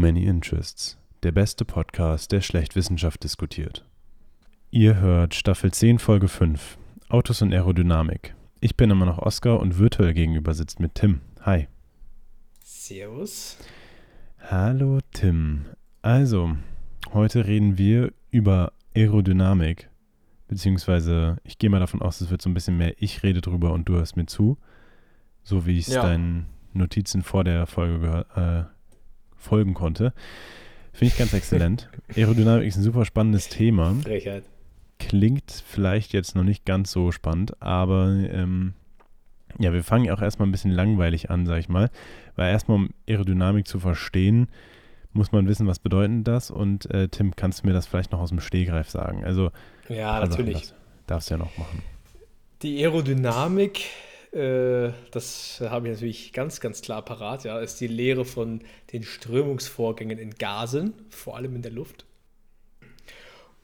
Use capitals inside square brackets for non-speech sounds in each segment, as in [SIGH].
Many Interests, der beste Podcast, der schlecht Wissenschaft diskutiert. Ihr hört Staffel 10, Folge 5, Autos und Aerodynamik. Ich bin immer noch Oskar und virtuell gegenüber sitzt mit Tim. Hi. Servus. Hallo Tim. Also, heute reden wir über Aerodynamik. Beziehungsweise, ich gehe mal davon aus, es wird so ein bisschen mehr ich rede drüber und du hörst mir zu. So wie ich es Ja. deinen Notizen vor der Folge gehör, äh, folgen konnte. Finde ich ganz exzellent. [LAUGHS] Aerodynamik ist ein super spannendes Thema. Frechheit. Klingt vielleicht jetzt noch nicht ganz so spannend, aber ähm, ja, wir fangen auch erstmal ein bisschen langweilig an, sag ich mal. Weil erstmal, um Aerodynamik zu verstehen, muss man wissen, was bedeutet das. Und äh, Tim, kannst du mir das vielleicht noch aus dem Stehgreif sagen? Also, Ja, natürlich. Darfst du ja noch machen. Die Aerodynamik, äh, das habe ich natürlich ganz, ganz klar parat, ja, ist die Lehre von den Strömungsvorgängen in Gasen, vor allem in der Luft.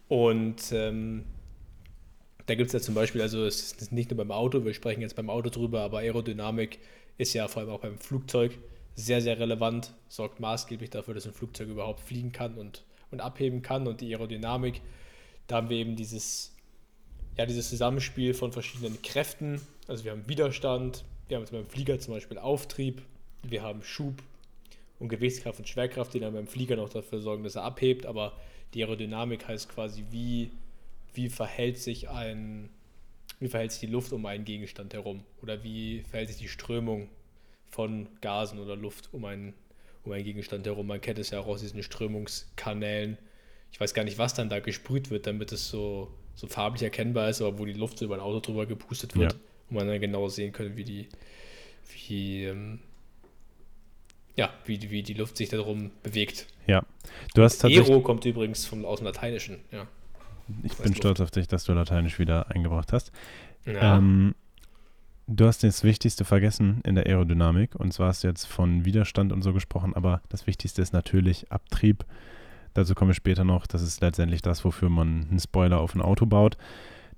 Und ähm, da gibt es ja zum Beispiel, also es ist nicht nur beim Auto, wir sprechen jetzt beim Auto drüber, aber Aerodynamik ist ja vor allem auch beim Flugzeug sehr, sehr relevant, sorgt maßgeblich dafür, dass ein Flugzeug überhaupt fliegen kann und, und abheben kann. Und die Aerodynamik, da haben wir eben dieses, ja, dieses Zusammenspiel von verschiedenen Kräften. Also wir haben Widerstand, wir haben jetzt beim Flieger zum Beispiel Auftrieb, wir haben Schub und Gewichtskraft und Schwerkraft, die dann beim Flieger noch dafür sorgen, dass er abhebt. Aber die Aerodynamik heißt quasi, wie, wie verhält sich ein, wie verhält sich die Luft um einen Gegenstand herum? Oder wie verhält sich die Strömung von Gasen oder Luft um einen, um einen Gegenstand herum? Man kennt es ja auch aus diesen Strömungskanälen. Ich weiß gar nicht, was dann da gesprüht wird, damit es so, so farblich erkennbar ist, aber wo die Luft so über ein Auto drüber gepustet wird, Ja. und man dann genau sehen kann, wie die, wie, ähm, ja, wie, die- wie die Luft sich darum bewegt. Ja, du hast tatsächlich. Aero kommt übrigens vom, aus dem Lateinischen, ja. Ich bin stolz auf dich, dass du Lateinisch wieder eingebracht hast. ja. Ähm, du hast das Wichtigste vergessen in der Aerodynamik. Und zwar hast du jetzt von Widerstand und so gesprochen, aber das Wichtigste ist natürlich Abtrieb. Dazu kommen wir später noch. Das ist letztendlich das, wofür man einen Spoiler auf ein Auto baut.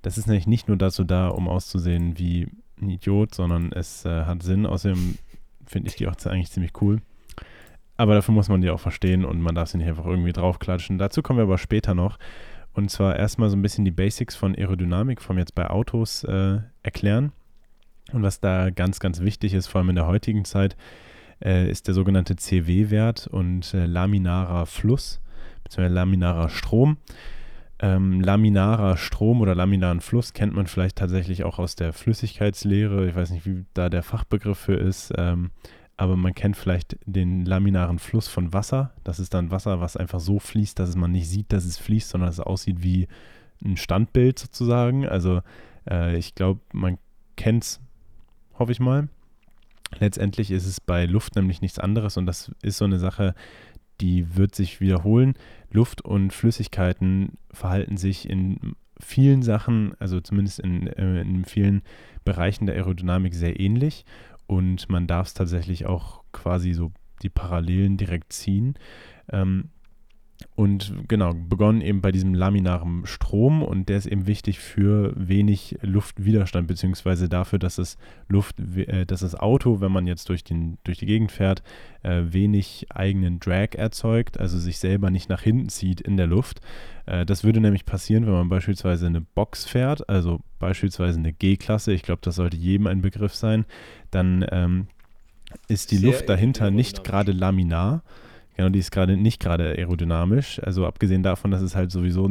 Das ist nämlich nicht nur dazu da, um auszusehen wie ein Idiot, sondern es äh, hat Sinn. Außerdem finde ich die auch eigentlich ziemlich cool. Aber dafür muss man die auch verstehen und man darf sie nicht einfach irgendwie draufklatschen. Dazu kommen wir aber später noch. Und zwar erstmal so ein bisschen die Basics von Aerodynamik, vom jetzt bei Autos äh, erklären. Und was da ganz, ganz wichtig ist, vor allem in der heutigen Zeit, äh, ist der sogenannte CW-Wert und äh, laminarer Fluss, beziehungsweise laminarer Strom. Ähm, laminarer Strom oder laminaren Fluss kennt man vielleicht tatsächlich auch aus der Flüssigkeitslehre. Ich weiß nicht, wie da der Fachbegriff für ist. Ähm, aber man kennt vielleicht den laminaren Fluss von Wasser. Das ist dann Wasser, was einfach so fließt, dass man nicht sieht, dass es fließt, sondern es aussieht wie ein Standbild sozusagen. Also äh, ich glaube, man kennt es, hoffe ich mal. Letztendlich ist es bei Luft nämlich nichts anderes und das ist so eine Sache, die wird sich wiederholen. Luft und Flüssigkeiten verhalten sich in vielen Sachen, also zumindest in, äh, in vielen Bereichen der Aerodynamik sehr ähnlich und man darf es tatsächlich auch quasi so die Parallelen direkt ziehen. Ähm, und genau, begonnen eben bei diesem laminaren Strom und der ist eben wichtig für wenig Luftwiderstand, beziehungsweise dafür, dass das Luft, äh, dass das Auto, wenn man jetzt durch, den, durch die Gegend fährt, äh, wenig eigenen Drag erzeugt, also sich selber nicht nach hinten zieht in der Luft. Äh, das würde nämlich passieren, wenn man beispielsweise eine Box fährt, also beispielsweise eine G-Klasse, ich glaube, das sollte jedem ein Begriff sein, dann ähm, ist die Sehr Luft dahinter nicht gerade laminar. Genau, die ist gerade nicht gerade aerodynamisch. Also abgesehen davon, dass es halt sowieso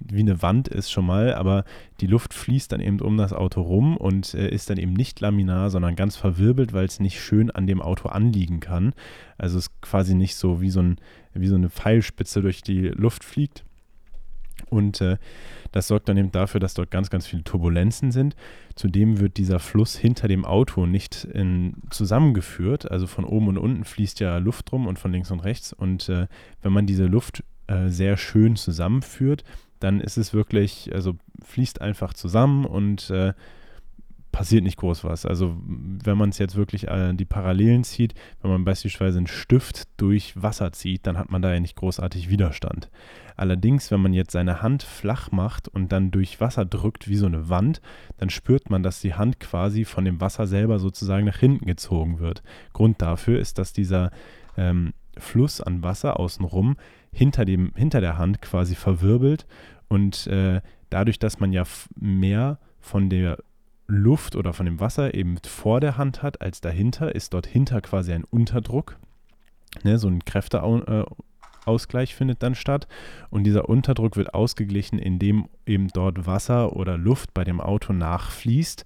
wie eine Wand ist schon mal, aber die Luft fließt dann eben um das Auto rum und äh, ist dann eben nicht laminar, sondern ganz verwirbelt, weil es nicht schön an dem Auto anliegen kann. Also es ist quasi nicht so wie so, ein, wie so eine Pfeilspitze durch die Luft fliegt. Und äh, das sorgt dann eben dafür, dass dort ganz, ganz viele Turbulenzen sind. Zudem wird dieser Fluss hinter dem Auto nicht in, zusammengeführt. Also von oben und unten fließt ja Luft rum und von links und rechts. Und äh, wenn man diese Luft äh, sehr schön zusammenführt, dann ist es wirklich, also fließt einfach zusammen und äh, passiert nicht groß was. Also wenn man es jetzt wirklich äh, die Parallelen zieht, wenn man beispielsweise einen Stift durch Wasser zieht, dann hat man da ja nicht großartig Widerstand. Allerdings, wenn man jetzt seine Hand flach macht und dann durch Wasser drückt wie so eine Wand, dann spürt man, dass die Hand quasi von dem Wasser selber sozusagen nach hinten gezogen wird. Grund dafür ist, dass dieser ähm, Fluss an Wasser außenrum hinter, dem, hinter der Hand quasi verwirbelt und äh, dadurch, dass man ja mehr von der Luft oder von dem Wasser eben vor der Hand hat als dahinter, ist dort hinter quasi ein Unterdruck. Ne, so ein Kräfteausgleich findet dann statt. Und dieser Unterdruck wird ausgeglichen, indem eben dort Wasser oder Luft bei dem Auto nachfließt.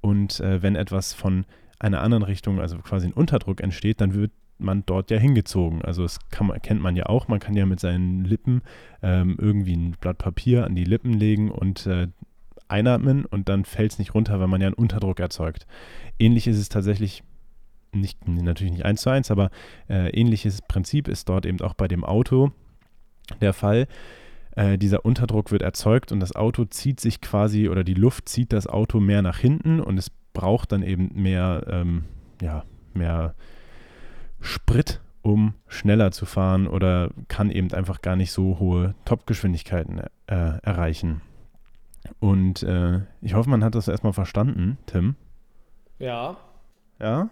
Und äh, wenn etwas von einer anderen Richtung, also quasi ein Unterdruck entsteht, dann wird man dort ja hingezogen. Also das kann kennt man ja auch. Man kann ja mit seinen Lippen ähm, irgendwie ein Blatt Papier an die Lippen legen und äh, einatmen und dann fällt es nicht runter, weil man ja einen Unterdruck erzeugt. Ähnlich ist es tatsächlich nicht, natürlich nicht eins zu eins, aber äh, ähnliches Prinzip ist dort eben auch bei dem Auto der Fall. Äh, dieser Unterdruck wird erzeugt und das Auto zieht sich quasi oder die Luft zieht das Auto mehr nach hinten und es braucht dann eben mehr, ähm, ja, mehr Sprit, um schneller zu fahren oder kann eben einfach gar nicht so hohe Topgeschwindigkeiten äh, erreichen. Und äh, ich hoffe, man hat das erstmal verstanden, Tim. Ja. Ja?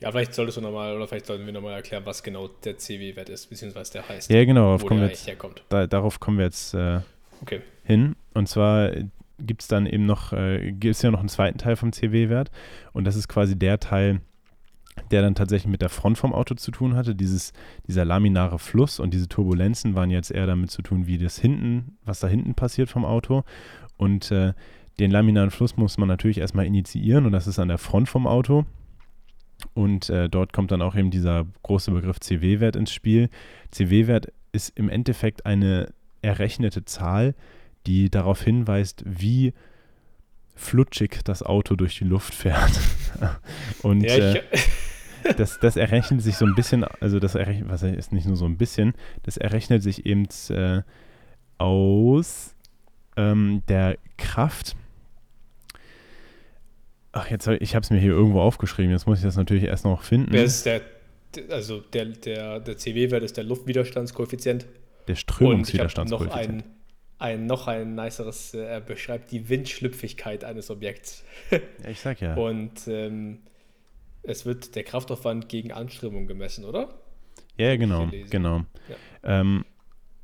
Ja, vielleicht solltest du nochmal, oder vielleicht sollten wir nochmal erklären, was genau der CW-Wert ist, beziehungsweise der heißt. Ja, genau, darauf kommen wir jetzt, da, darauf kommen wir jetzt äh, Okay. hin. Und zwar gibt es dann eben noch, äh, gibt es ja noch einen zweiten Teil vom CW-Wert. Und das ist quasi der Teil, der dann tatsächlich mit der Front vom Auto zu tun hatte. Dieses, dieser laminare Fluss und diese Turbulenzen waren jetzt eher damit zu tun, wie das hinten, was da hinten passiert vom Auto. Und äh, den laminaren Fluss muss man natürlich erstmal initiieren und das ist an der Front vom Auto. Und äh, dort kommt dann auch eben dieser große Begriff CW-Wert ins Spiel. CW-Wert ist im Endeffekt eine errechnete Zahl, die darauf hinweist, wie flutschig das Auto durch die Luft fährt. [LAUGHS] Und Ja, äh, ich, das, das errechnet sich so ein bisschen, also das errechnet, was ist nicht nur so ein bisschen, das errechnet sich eben äh, aus ähm, der Kraft. Ach, jetzt, ich habe es mir hier irgendwo aufgeschrieben, jetzt muss ich das natürlich erst noch finden. wer ist der, also der, der, der CW-Wert ist der Luftwiderstandskoeffizient. der Und ich Strömungswiderstandskoeffizient. noch ein, ein, noch ein niceres, äh, er beschreibt die Windschlüpfigkeit eines Objekts. Ja, ich sag ja. Und ähm, es wird der Kraftaufwand gegen Anströmung gemessen, oder? ja, ja, genau, genau. Ähm,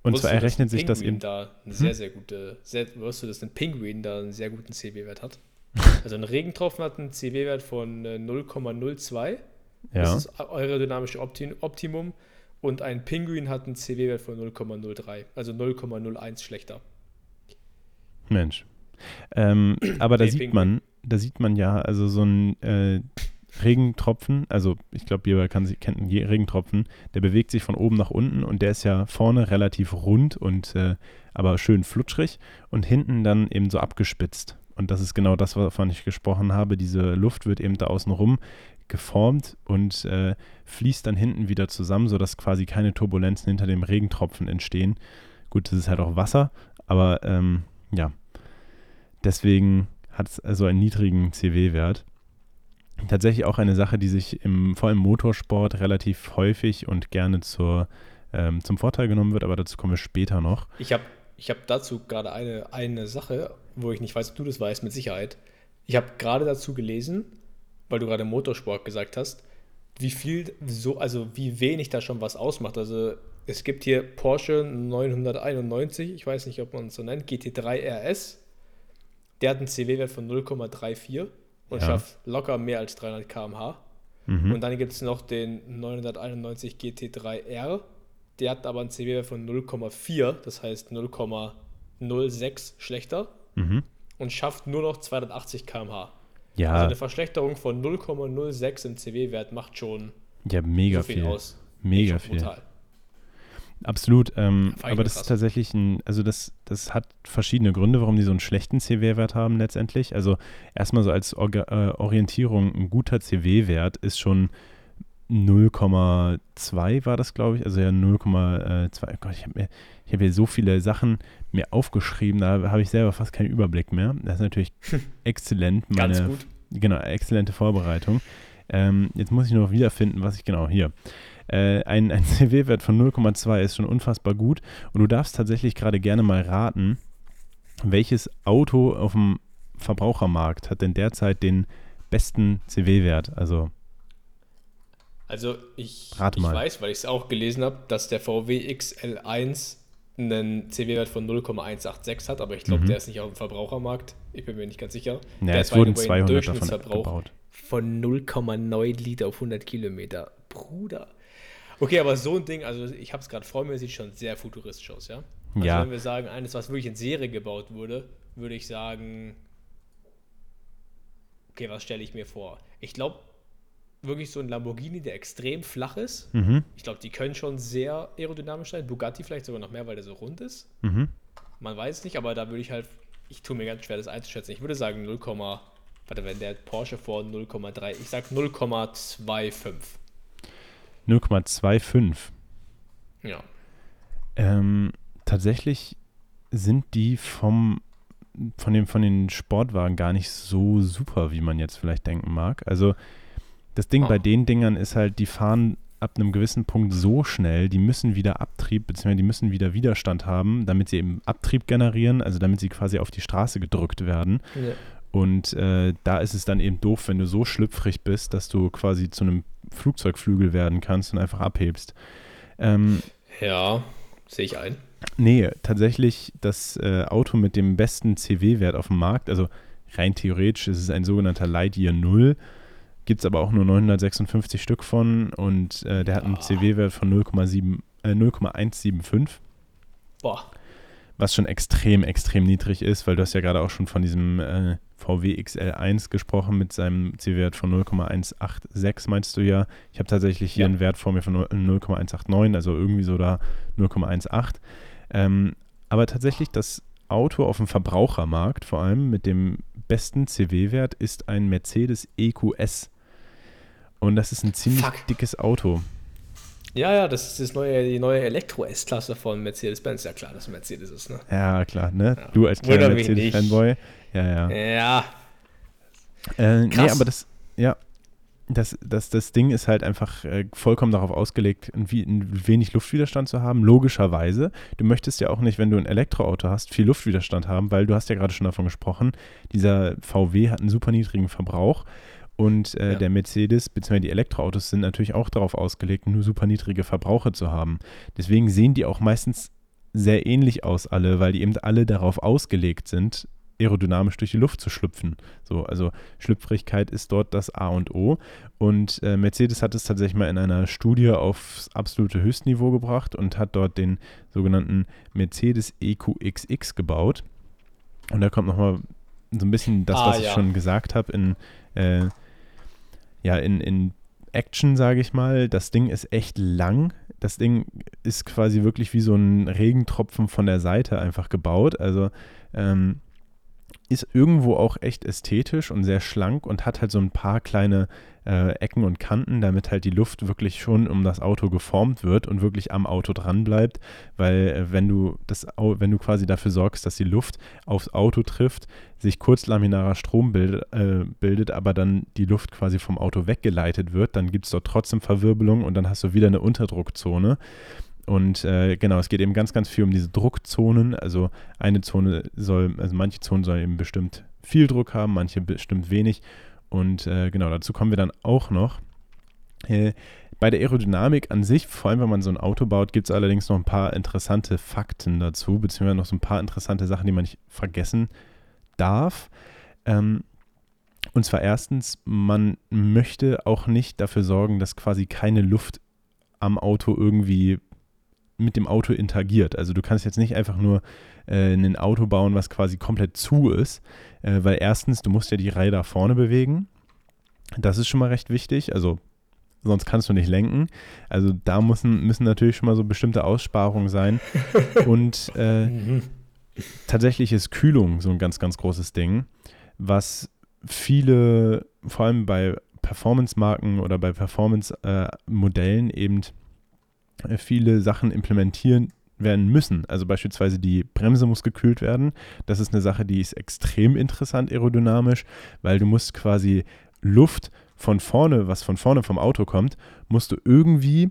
und Wusstest zwar errechnet sich das eben. da eine sehr, sehr gute, sehr, wusstest du, dass ein Pinguin da einen sehr guten CW-Wert hat? [LAUGHS] Also ein Regentropfen hat einen CW-Wert von äh, 0,02. Das Ja, ist das aerodynamische Opti Optimum. Und ein Pinguin hat einen CW-Wert von 0,03. Also 0,01 schlechter. Mensch. Ähm, aber da Nee, sieht Pinguin. man, da sieht man ja, also so ein äh, Regentropfen, also ich glaube, jeder kann, sich- kennt einen Regentropfen, der bewegt sich von oben nach unten und der ist ja vorne relativ rund und äh, aber schön flutschrig und hinten dann eben so abgespitzt. Und das ist genau das, wovon ich gesprochen habe. Diese Luft wird eben da außen rum geformt und äh, fließt dann hinten wieder zusammen, sodass quasi keine Turbulenzen hinter dem Regentropfen entstehen. Gut, das ist halt auch Wasser, aber ähm, ja, deswegen hat es also einen niedrigen CW-Wert. Tatsächlich auch eine Sache, die sich im, vor allem im Motorsport relativ häufig und gerne zur, ähm, zum Vorteil genommen wird, aber dazu kommen wir später noch. Ich habe ich hab dazu gerade eine, eine Sache, wo ich nicht weiß, ob du das weißt, mit Sicherheit. Ich habe gerade dazu gelesen, weil du gerade Motorsport gesagt hast, wie viel, so, also wie wenig da schon was ausmacht. Also es gibt hier Porsche 991, ich weiß nicht, ob man es so nennt, GT3 RS. Der hat einen CW-Wert von 0,34 und Ja. schafft locker mehr als 300 km/h. Mhm. Und dann gibt es noch den 991 GT3R. Der hat aber einen CW-Wert von 0,4, das heißt 0,06 schlechter Mhm. und schafft nur noch 280 km/h. Ja, Also eine Verschlechterung von 0,06 im CW-Wert macht schon ja, mega so viel, viel. aus. Mega viel. Brutal. Absolut. Ähm, aber das krass. ist tatsächlich ein, also das, das hat verschiedene Gründe, warum die so einen schlechten CW-Wert haben letztendlich. Also erstmal so als Orga, äh, Orientierung, ein guter CW-Wert ist schon 0,2 war das, glaube ich. Also ja 0,2. Gott, ich habe mir, ich habe hier so viele Sachen mir aufgeschrieben, da habe ich selber fast keinen Überblick mehr. Das ist natürlich [LAUGHS] exzellent. Meine, Ganz gut. Genau, exzellente Vorbereitung. Ähm, jetzt muss ich nur noch wiederfinden, was ich genau hier. Äh, ein ein [LAUGHS] CW-Wert von 0,2 ist schon unfassbar gut. Und du darfst tatsächlich gerade gerne mal raten, welches Auto auf dem Verbrauchermarkt hat denn derzeit den besten CW-Wert? Also, Also ich, Rate ich mal. weiß, weil ich es auch gelesen habe, dass der VW XL1 einen CW-Wert von 0,186 hat, aber ich glaube, Mhm. der ist nicht auf dem Verbrauchermarkt. Ich bin mir nicht ganz sicher. Ja, der es wurden the way, 200 einen davon gebaut. Von 0,9 Liter auf 100 Kilometer. Bruder. Okay, aber so ein Ding, also ich habe es gerade vor mir, sieht schon sehr futuristisch aus, ja? Also Ja. wenn wir sagen, eines, was wirklich in Serie gebaut wurde, würde ich sagen, okay, was stelle ich mir vor? Ich glaube, wirklich so ein Lamborghini, der extrem flach ist. Mhm. Ich glaube, die können schon sehr aerodynamisch sein. Bugatti vielleicht sogar noch mehr, weil der so rund ist. Mhm. Man weiß es nicht, aber da würde ich halt, ich tue mir ganz schwer, das einzuschätzen. Ich würde sagen 0, warte, wenn der Porsche vor 0,3, ich sag 0,25. 0,25. Ja. Ähm, tatsächlich sind die vom, von, dem, von den Sportwagen gar nicht so super, wie man jetzt vielleicht denken mag. Also das Ding Ah. bei den Dingern ist halt, die fahren ab einem gewissen Punkt so schnell, die müssen wieder Abtrieb, beziehungsweise die müssen wieder Widerstand haben, damit sie eben Abtrieb generieren, also damit sie quasi auf die Straße gedrückt werden. ja. Und äh, da ist es dann eben doof, wenn du so schlüpfrig bist, dass du quasi zu einem Flugzeugflügel werden kannst und einfach abhebst. Ähm, Ja, sehe ich ein. Nee, tatsächlich das äh, Auto mit dem besten CW-Wert auf dem Markt, also rein theoretisch ist es ein sogenannter Lightyear 0, gibt es aber auch nur 956 Stück von und äh, der hat einen Ah. CW-Wert von 0,7 äh, 0,175, Boah. Was schon extrem, extrem niedrig ist, weil du hast ja gerade auch schon von diesem äh, VW XL1 gesprochen mit seinem CW-Wert von 0,186, meinst du ja. Ich habe tatsächlich hier Ja. einen Wert vor mir von 0,189, also irgendwie so da 0,18. Ähm, aber tatsächlich das Auto auf dem Verbrauchermarkt, vor allem mit dem besten CW-Wert, ist ein Mercedes EQS. Und das ist ein ziemlich Fuck. dickes Auto. Ja, ja, das ist das neue, die neue Elektro-S-Klasse von Mercedes-Benz. Ja klar, dass Mercedes ist, ne? Ja, klar, ne? Ja. Du als kleiner. Mercedes-Fanboy. Ja, ja. Ja. Äh, nee, Krass. aber das, ja, das, das, das Ding ist halt einfach äh, vollkommen darauf ausgelegt, ein, ein wenig Luftwiderstand zu haben, logischerweise. Du möchtest ja auch nicht, wenn du ein Elektroauto hast, viel Luftwiderstand haben, weil du hast ja gerade schon davon gesprochen, dieser VW hat einen super niedrigen Verbrauch und äh, Ja. der Mercedes bzw. die Elektroautos sind natürlich auch darauf ausgelegt, nur super niedrige Verbrauche zu haben. Deswegen sehen die auch meistens sehr ähnlich aus alle, weil die eben alle darauf ausgelegt sind, aerodynamisch durch die Luft zu schlüpfen. So, also Schlüpfrigkeit ist dort das A und O. Und äh, Mercedes hat es tatsächlich mal in einer Studie aufs absolute Höchstniveau gebracht und hat dort den sogenannten Mercedes EQXX gebaut. Und da kommt nochmal so ein bisschen das, Ah, was ich ja. schon gesagt habe, in, äh, ja, in, in Action, sage ich mal. Das Ding ist echt lang. Das Ding ist quasi wirklich wie so ein Regentropfen von der Seite einfach gebaut. Also ähm, ist irgendwo auch echt ästhetisch und sehr schlank und hat halt so ein paar kleine äh, Ecken und Kanten, damit halt die Luft wirklich schon um das Auto geformt wird und wirklich am Auto dran bleibt, weil äh, wenn du das wenn du quasi dafür sorgst, dass die Luft aufs Auto trifft, sich kurzlaminarer Strom bildet, äh, bildet, aber dann die Luft quasi vom Auto weggeleitet wird, dann gibt es dort trotzdem Verwirbelung und dann hast du wieder eine Unterdruckzone. Und äh, genau, es geht eben ganz, ganz viel um diese Druckzonen. Also eine Zone soll, also manche Zonen sollen eben bestimmt viel Druck haben, manche bestimmt wenig. Und äh, genau, dazu kommen wir dann auch noch. Äh, bei der Aerodynamik an sich, vor allem wenn man so ein Auto baut, gibt es allerdings noch ein paar interessante Fakten dazu, beziehungsweise noch so ein paar interessante Sachen, die man nicht vergessen darf. Ähm, und zwar erstens, man möchte auch nicht dafür sorgen, dass quasi keine Luft am Auto irgendwie mit dem Auto interagiert. Also du kannst jetzt nicht einfach nur äh, ein Auto bauen, was quasi komplett zu ist, äh, weil erstens, du musst ja die Räder vorne bewegen. Das ist schon mal recht wichtig. Also sonst kannst du nicht lenken. Also da müssen, müssen natürlich schon mal so bestimmte Aussparungen sein. [LAUGHS] Und äh, Mhm. tatsächlich ist Kühlung so ein ganz, ganz großes Ding, was viele, vor allem bei Performance-Marken oder bei Performance-Modellen eben äh, viele Sachen implementieren werden müssen. Also beispielsweise die Bremse muss gekühlt werden. Das ist eine Sache, die ist extrem interessant aerodynamisch, weil du musst quasi Luft von vorne, was von vorne vom Auto kommt, musst du irgendwie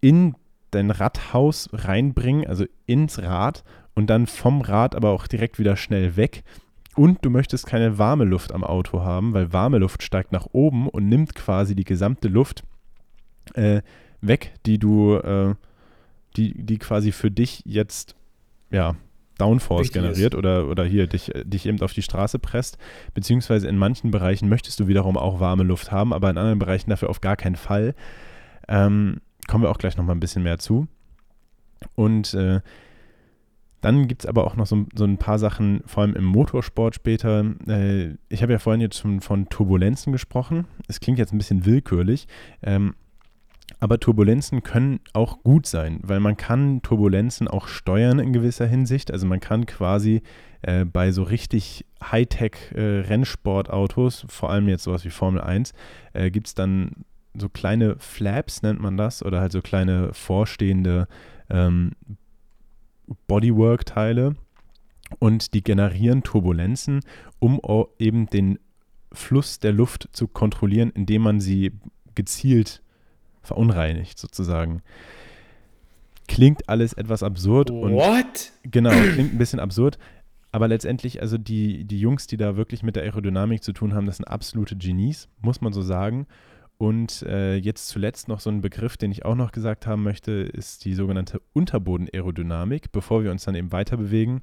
in dein Radhaus reinbringen, also ins Rad und dann vom Rad aber auch direkt wieder schnell weg. Und du möchtest keine warme Luft am Auto haben, weil warme Luft steigt nach oben und nimmt quasi die gesamte Luft äh, weg, die du, äh, die, die quasi für dich jetzt, ja, Downforce generiert oder, oder hier dich, dich eben auf die Straße presst. Beziehungsweise in manchen Bereichen möchtest du wiederum auch warme Luft haben, aber in anderen Bereichen dafür auf gar keinen Fall. Ähm, kommen wir auch gleich nochmal ein bisschen mehr zu. Und äh, dann gibt es aber auch noch so, so, ein paar Sachen, vor allem im Motorsport später. Äh, ich habe ja vorhin jetzt schon von Turbulenzen gesprochen. Es klingt jetzt ein bisschen willkürlich. Ähm, aber Turbulenzen können auch gut sein, weil man kann Turbulenzen auch steuern in gewisser Hinsicht. Also man kann quasi äh, bei so richtig Hightech-Rennsportautos, äh, vor allem jetzt sowas wie Formel 1, äh, gibt es dann so kleine Flaps, nennt man das, oder halt so kleine vorstehende ähm, Bodywork-Teile und die generieren Turbulenzen, um eben den Fluss der Luft zu kontrollieren, indem man sie gezielt verunreinigt sozusagen. Klingt alles etwas absurd What? und genau, klingt ein bisschen absurd, aber letztendlich, also die, die Jungs, die da wirklich mit der Aerodynamik zu tun haben, das sind absolute Genies, muss man so sagen. Und äh, jetzt zuletzt noch so ein Begriff, den ich auch noch gesagt haben möchte, ist die sogenannte Unterboden-Aerodynamik, bevor wir uns dann eben weiter bewegen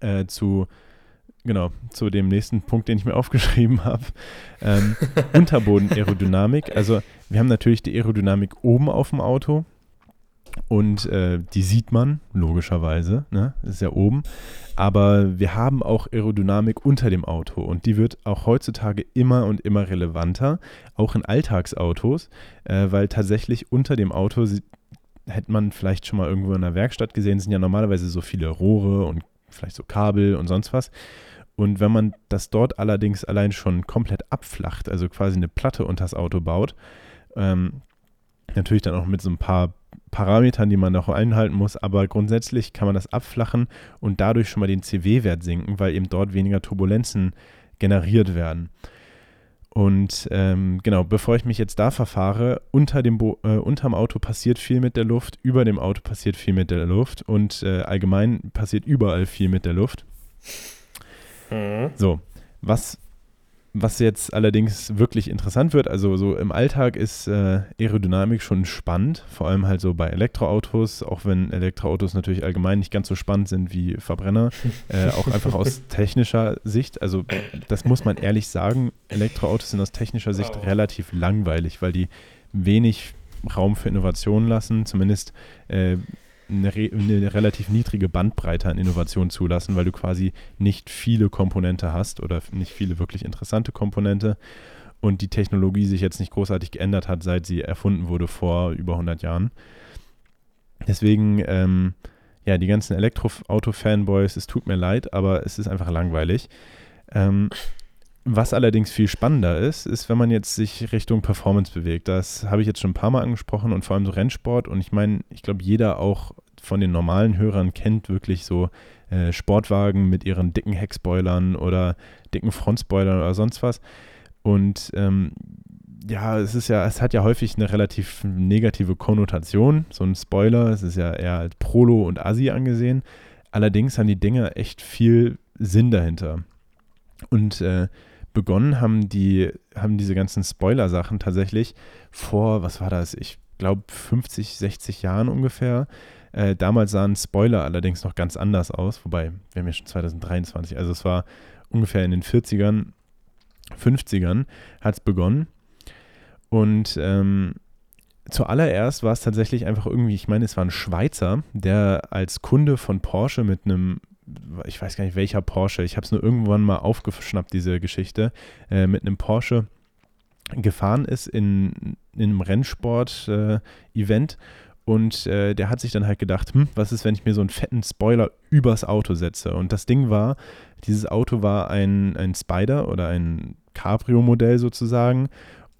äh, zu genau, zu dem nächsten Punkt, den ich mir [LAUGHS] aufgeschrieben habe. Ähm, Unterboden-Aerodynamik. Also wir haben natürlich die Aerodynamik oben auf dem Auto und äh, die sieht man, logischerweise, ne? ist ja oben. Aber wir haben auch Aerodynamik unter dem Auto und die wird auch heutzutage immer und immer relevanter, auch in Alltagsautos, äh, weil tatsächlich unter dem Auto hätte man vielleicht schon mal irgendwo in der Werkstatt gesehen, sind ja normalerweise so viele Rohre und vielleicht so Kabel und sonst was. Und wenn man das dort allerdings allein schon komplett abflacht, also quasi eine Platte unter das Auto baut, ähm, natürlich dann auch mit so ein paar Parametern, die man noch einhalten muss, aber grundsätzlich kann man das abflachen und dadurch schon mal den CW-Wert sinken, weil eben dort weniger Turbulenzen generiert werden. Und ähm, genau, bevor ich mich jetzt da verfahre, unter dem Bo äh, unterm Auto passiert viel mit der Luft, über dem Auto passiert viel mit der Luft und äh, allgemein passiert überall viel mit der Luft. Mhm. So, was, was jetzt allerdings wirklich interessant wird, also so im Alltag ist äh, Aerodynamik schon spannend, vor allem halt so bei Elektroautos, auch wenn Elektroautos natürlich allgemein nicht ganz so spannend sind wie Verbrenner, äh, [LAUGHS] auch einfach aus technischer Sicht. Also das muss man ehrlich sagen, Elektroautos sind aus technischer Sicht wow. relativ langweilig, weil die wenig Raum für Innovationen lassen, zumindest äh, eine, eine, relativ niedrige Bandbreite an Innovation zulassen, weil du quasi nicht viele Komponente hast oder nicht viele wirklich interessante Komponente und die Technologie sich jetzt nicht großartig geändert hat, seit sie erfunden wurde vor über 100 Jahren. Deswegen, ähm, ja, die ganzen Elektroauto-Fanboys, es tut mir leid, aber es ist einfach langweilig. Ähm, was allerdings viel spannender ist, ist, wenn man jetzt sich Richtung Performance bewegt. Das habe ich jetzt schon ein paar Mal angesprochen und vor allem so Rennsport. Und ich meine, ich glaube, jeder auch von den normalen Hörern kennt wirklich so äh, Sportwagen mit ihren dicken Heckspoilern oder dicken Frontspoilern oder sonst was. Und ähm, ja, es ist ja, es hat ja häufig eine relativ negative Konnotation. So ein Spoiler, es ist ja eher als Prolo und Assi angesehen. Allerdings haben die Dinger echt viel Sinn dahinter. Und äh, begonnen haben die, haben diese ganzen Spoiler-Sachen tatsächlich vor, was war das? Ich glaube 50, 60 Jahren ungefähr. Äh, damals sahen Spoiler allerdings noch ganz anders aus, wobei wir haben ja schon 2023, also es war ungefähr in den 40ern, 50ern hat es begonnen. Und ähm, zuallererst war es tatsächlich einfach irgendwie, ich meine, es war ein Schweizer, der als Kunde von Porsche mit einem ich weiß gar nicht welcher Porsche, ich habe es nur irgendwann mal aufgeschnappt, diese Geschichte, äh, mit einem Porsche gefahren ist in, in einem Rennsport-Event äh, und äh, der hat sich dann halt gedacht, hm, was ist, wenn ich mir so einen fetten Spoiler übers Auto setze? Und das Ding war, dieses Auto war ein, ein Spider oder ein Cabrio-Modell sozusagen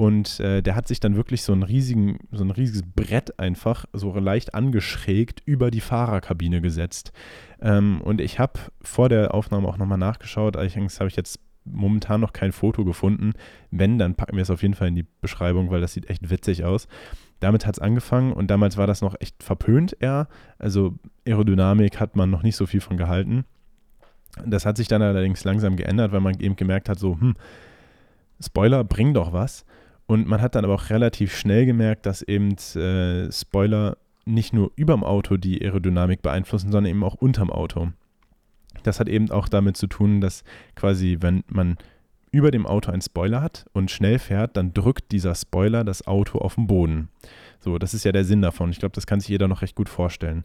und äh, der hat sich dann wirklich so, einen riesigen, so ein riesiges Brett einfach so leicht angeschrägt über die Fahrerkabine gesetzt. Ähm, und ich habe vor der Aufnahme auch nochmal nachgeschaut. Allerdings habe ich jetzt momentan noch kein Foto gefunden. Wenn, dann packen wir es auf jeden Fall in die Beschreibung, weil das sieht echt witzig aus. Damit hat es angefangen und damals war das noch echt verpönt eher. Also Aerodynamik hat man noch nicht so viel von gehalten. Das hat sich dann allerdings langsam geändert, weil man eben gemerkt hat, so, hm, Spoiler bringen doch was. Und man hat dann aber auch relativ schnell gemerkt, dass eben äh, Spoiler nicht nur überm Auto die Aerodynamik beeinflussen, sondern eben auch unterm Auto. Das hat eben auch damit zu tun, dass quasi, wenn man über dem Auto einen Spoiler hat und schnell fährt, dann drückt dieser Spoiler das Auto auf den Boden. So, das ist ja der Sinn davon. Ich glaube, das kann sich jeder noch recht gut vorstellen.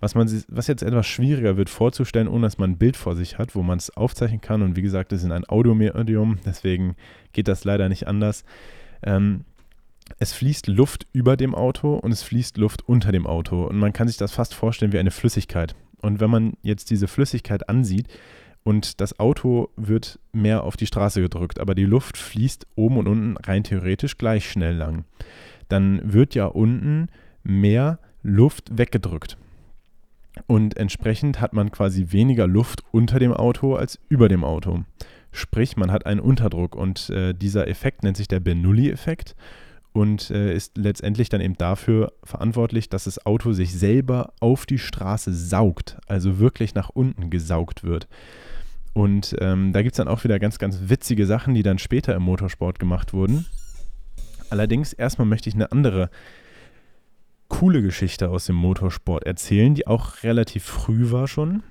Was, man, was jetzt etwas schwieriger wird vorzustellen, ohne dass man ein Bild vor sich hat, wo man es aufzeichnen kann. Und wie gesagt, das ist ein Audiomedium, deswegen geht das leider nicht anders. Ähm, es fließt Luft über dem Auto und es fließt Luft unter dem Auto. Und man kann sich das fast vorstellen wie eine Flüssigkeit. Und wenn man jetzt diese Flüssigkeit ansieht und das Auto wird mehr auf die Straße gedrückt, aber die Luft fließt oben und unten rein theoretisch gleich schnell lang, dann wird ja unten mehr Luft weggedrückt. Und entsprechend hat man quasi weniger Luft unter dem Auto als über dem Auto. Sprich, man hat einen Unterdruck und äh, dieser Effekt nennt sich der Bernoulli-Effekt und äh, ist letztendlich dann eben dafür verantwortlich, dass das Auto sich selber auf die Straße saugt, also wirklich nach unten gesaugt wird. Und ähm, da gibt es dann auch wieder ganz, ganz witzige Sachen, die dann später im Motorsport gemacht wurden. Allerdings erstmal möchte ich eine andere coole Geschichte aus dem Motorsport erzählen, die auch relativ früh war schon,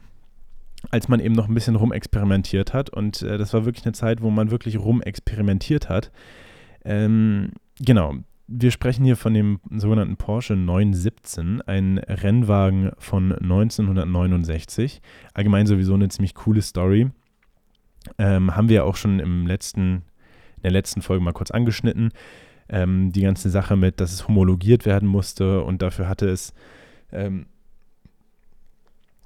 als man eben noch ein bisschen rumexperimentiert hat. Und äh, das war wirklich eine Zeit, wo man wirklich rumexperimentiert hat. Ähm, Genau. Wir sprechen hier von dem sogenannten Porsche 917, ein Rennwagen von 1969. Allgemein sowieso eine ziemlich coole Story. Ähm, haben wir auch schon im letzten, in der letzten Folge mal kurz angeschnitten. Ähm, die ganze Sache mit, dass es homologiert werden musste und dafür hatte es, ähm,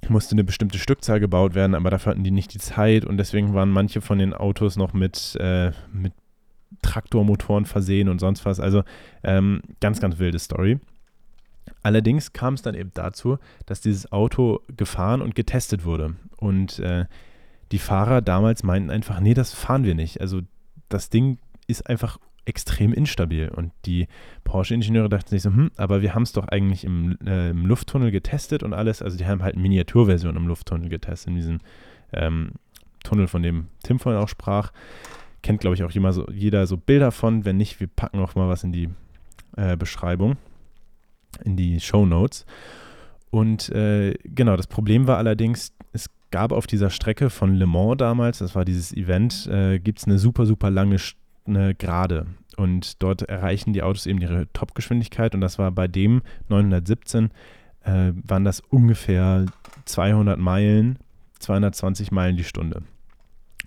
musste eine bestimmte Stückzahl gebaut werden, aber dafür hatten die nicht die Zeit und deswegen waren manche von den Autos noch mit, äh, mit Traktormotoren versehen und sonst was. Also ähm, ganz, ganz wilde Story. Allerdings kam es dann eben dazu, dass dieses Auto gefahren und getestet wurde. Und äh, die Fahrer damals meinten einfach, nee, das fahren wir nicht. Also das Ding ist einfach extrem instabil. Und die Porsche-Ingenieure dachten sich so, hm, aber wir haben es doch eigentlich im, äh, im, Lufttunnel getestet und alles. Also die haben halt Miniaturversion im Lufttunnel getestet, in diesem ähm, Tunnel, von dem Tim vorhin auch sprach kennt, glaube ich, auch immer so, jeder so Bilder von. Wenn nicht, wir packen auch mal was in die äh, Beschreibung, in die Show Notes. Und äh, genau, das Problem war allerdings, es gab auf dieser Strecke von Le Mans damals, das war dieses Event, äh, gibt es eine super, super lange eine Gerade. Und dort erreichen die Autos eben ihre Topgeschwindigkeit. Und das war bei dem 917, äh, waren das ungefähr 200 Meilen, 220 Meilen die Stunde.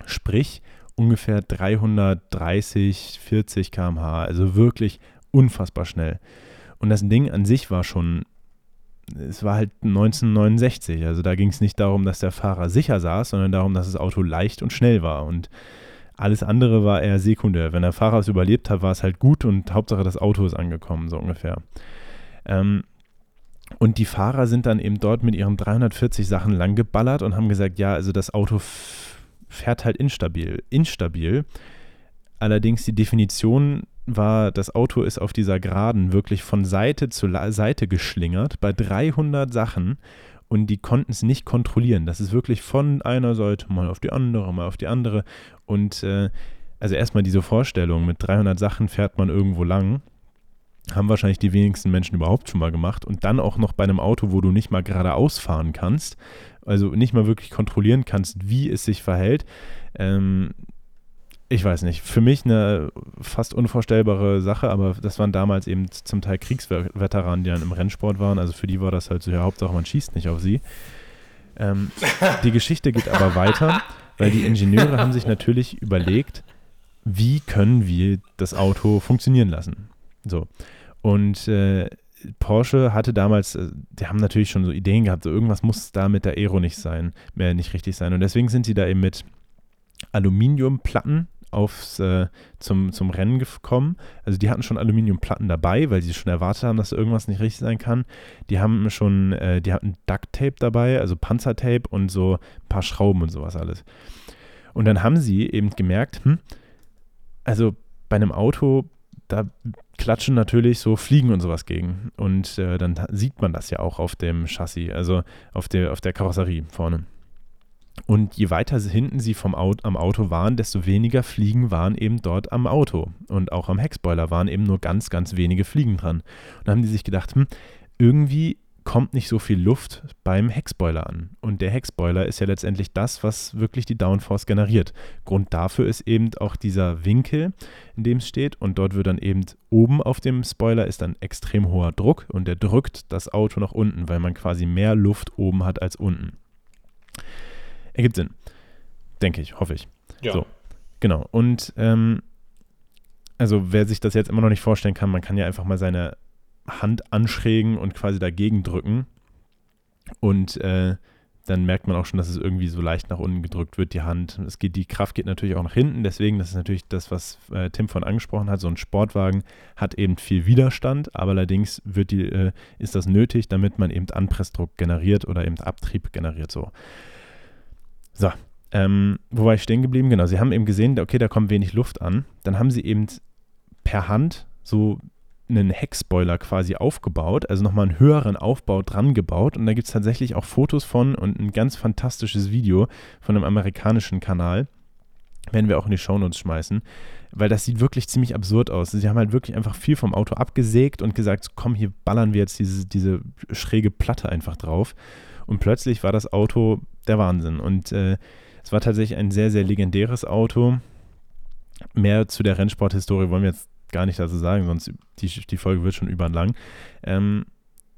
Sprich, ungefähr 330, 40 km/h. Also wirklich unfassbar schnell. Und das Ding an sich war schon, es war halt 1969. Also da ging es nicht darum, dass der Fahrer sicher saß, sondern darum, dass das Auto leicht und schnell war. Und alles andere war eher sekundär. Wenn der Fahrer es überlebt hat, war es halt gut und Hauptsache das Auto ist angekommen, so ungefähr. Ähm, und die Fahrer sind dann eben dort mit ihren 340 Sachen lang geballert und haben gesagt, ja, also das Auto fährt halt instabil. Instabil. Allerdings die Definition war, das Auto ist auf dieser Geraden wirklich von Seite zu Seite geschlingert bei 300 Sachen und die konnten es nicht kontrollieren. Das ist wirklich von einer Seite mal auf die andere, mal auf die andere und äh, also erstmal diese Vorstellung, mit 300 Sachen fährt man irgendwo lang, haben wahrscheinlich die wenigsten Menschen überhaupt schon mal gemacht und dann auch noch bei einem Auto, wo du nicht mal geradeaus fahren kannst, also nicht mal wirklich kontrollieren kannst, wie es sich verhält. Ähm, ich weiß nicht, für mich eine fast unvorstellbare Sache, aber das waren damals eben zum Teil Kriegsveteranen, die dann im Rennsport waren. Also für die war das halt so, ja, Hauptsache man schießt nicht auf sie. Ähm, die Geschichte geht aber weiter, weil die Ingenieure haben sich natürlich überlegt, wie können wir das Auto funktionieren lassen. So. Und äh, Porsche hatte damals, äh, die haben natürlich schon so Ideen gehabt, so irgendwas muss da mit der Aero nicht sein, mehr nicht richtig sein. Und deswegen sind sie da eben mit Aluminiumplatten aufs, äh, zum, zum Rennen gekommen. Also die hatten schon Aluminiumplatten dabei, weil sie schon erwartet haben, dass irgendwas nicht richtig sein kann. Die haben schon, äh, die hatten Duct Tape dabei, also Panzertape und so ein paar Schrauben und sowas alles. Und dann haben sie eben gemerkt, hm, also bei einem Auto da klatschen natürlich so Fliegen und sowas gegen. Und äh, dann sieht man das ja auch auf dem Chassis, also auf der, auf der Karosserie vorne. Und je weiter hinten sie vom Auto, am Auto waren, desto weniger Fliegen waren eben dort am Auto. Und auch am Heckspoiler waren eben nur ganz, ganz wenige Fliegen dran. Und da haben die sich gedacht, hm, irgendwie kommt nicht so viel Luft beim Heckspoiler an. Und der Heckspoiler ist ja letztendlich das, was wirklich die Downforce generiert. Grund dafür ist eben auch dieser Winkel, in dem es steht. Und dort wird dann eben oben auf dem Spoiler ist dann extrem hoher Druck und der drückt das Auto nach unten, weil man quasi mehr Luft oben hat als unten. Ergibt Sinn. Denke ich, hoffe ich. Ja. So, genau. Und ähm, also wer sich das jetzt immer noch nicht vorstellen kann, man kann ja einfach mal seine Hand anschrägen und quasi dagegen drücken. Und äh, dann merkt man auch schon, dass es irgendwie so leicht nach unten gedrückt wird, die Hand. Es geht, die Kraft geht natürlich auch nach hinten, deswegen, das ist natürlich das, was äh, Tim von angesprochen hat, so ein Sportwagen hat eben viel Widerstand, aber allerdings wird die, äh, ist das nötig, damit man eben Anpressdruck generiert oder eben Abtrieb generiert. So. So, ähm, wo war ich stehen geblieben? Genau, sie haben eben gesehen, okay, da kommt wenig Luft an. Dann haben sie eben per Hand so einen Heckspoiler quasi aufgebaut, also nochmal einen höheren Aufbau dran gebaut. Und da gibt es tatsächlich auch Fotos von und ein ganz fantastisches Video von einem amerikanischen Kanal. Werden wir auch in die Shownotes schmeißen, weil das sieht wirklich ziemlich absurd aus. Sie haben halt wirklich einfach viel vom Auto abgesägt und gesagt, komm, hier ballern wir jetzt diese, diese schräge Platte einfach drauf. Und plötzlich war das Auto der Wahnsinn. Und äh, es war tatsächlich ein sehr, sehr legendäres Auto. Mehr zu der Rennsporthistorie wollen wir jetzt gar nicht dazu sagen, sonst die, die Folge wird schon überlang. Ähm,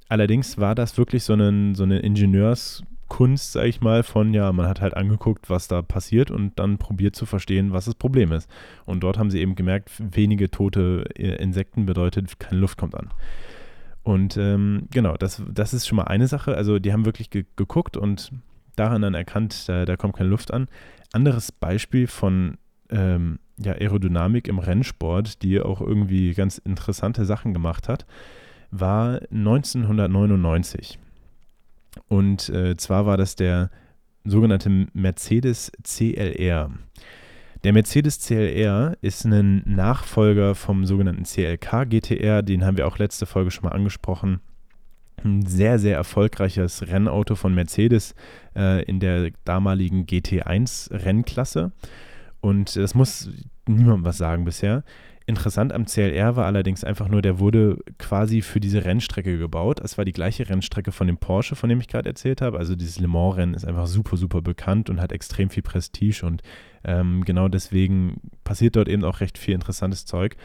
allerdings war das wirklich so, einen, so eine Ingenieurskunst, sag ich mal, von ja, man hat halt angeguckt, was da passiert und dann probiert zu verstehen, was das Problem ist. Und dort haben sie eben gemerkt, wenige tote äh, Insekten bedeutet, keine Luft kommt an. Und ähm, genau, das, das ist schon mal eine Sache. Also die haben wirklich ge geguckt und daran dann erkannt, da, da, kommt keine Luft an. Anderes Beispiel von ähm, ja, Aerodynamik im Rennsport, die auch irgendwie ganz interessante Sachen gemacht hat, war 1999. Und äh, zwar war das der sogenannte Mercedes CLR. Der Mercedes CLR ist ein Nachfolger vom sogenannten CLK GTR, den haben wir auch letzte Folge schon mal angesprochen. Ein sehr, sehr erfolgreiches Rennauto von Mercedes äh, in der damaligen GT1 Rennklasse. Und das muss niemandem was sagen bisher. Interessant am CLR war allerdings einfach nur, der wurde quasi für diese Rennstrecke gebaut. Es war die gleiche Rennstrecke von dem Porsche, von dem ich gerade erzählt habe. Also dieses Le Mans-Rennen ist einfach super, super bekannt und hat extrem viel Prestige und ähm, genau deswegen passiert dort eben auch recht viel interessantes Zeug.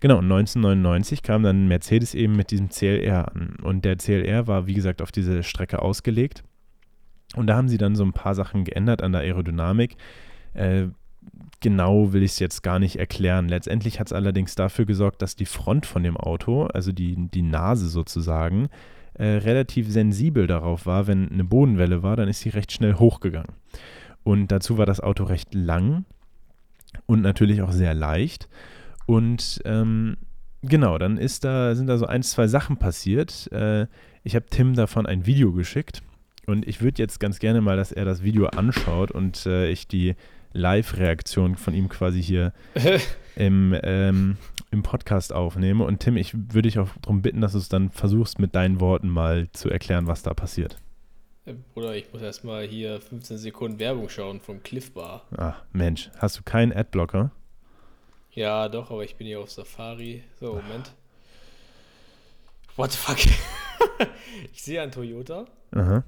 Genau, 1999 kam dann Mercedes eben mit diesem CLR an. Und der CLR war, wie gesagt, auf diese Strecke ausgelegt. Und da haben sie dann so ein paar Sachen geändert an der Aerodynamik. Äh, genau will ich es jetzt gar nicht erklären. Letztendlich hat es allerdings dafür gesorgt, dass die Front von dem Auto, also die, die Nase sozusagen, äh, relativ sensibel darauf war, wenn eine Bodenwelle war, dann ist sie recht schnell hochgegangen. Und dazu war das Auto recht lang und natürlich auch sehr leicht. Und ähm, genau, dann ist da, sind da so ein, zwei Sachen passiert. Äh, ich habe Tim davon ein Video geschickt und ich würde jetzt ganz gerne mal, dass er das Video anschaut und äh, ich die Live-Reaktion von ihm quasi hier [LAUGHS] im, ähm, im Podcast aufnehme. Und Tim, ich würde dich auch darum bitten, dass du es dann versuchst, mit deinen Worten mal zu erklären, was da passiert. Bruder, ich muss erstmal hier 15 Sekunden Werbung schauen vom Cliff Bar. Ach, Mensch, hast du keinen Adblocker? Ja, doch, aber ich bin hier auf Safari. So, Moment. What the fuck? [LAUGHS] ich sehe einen Toyota. Aha.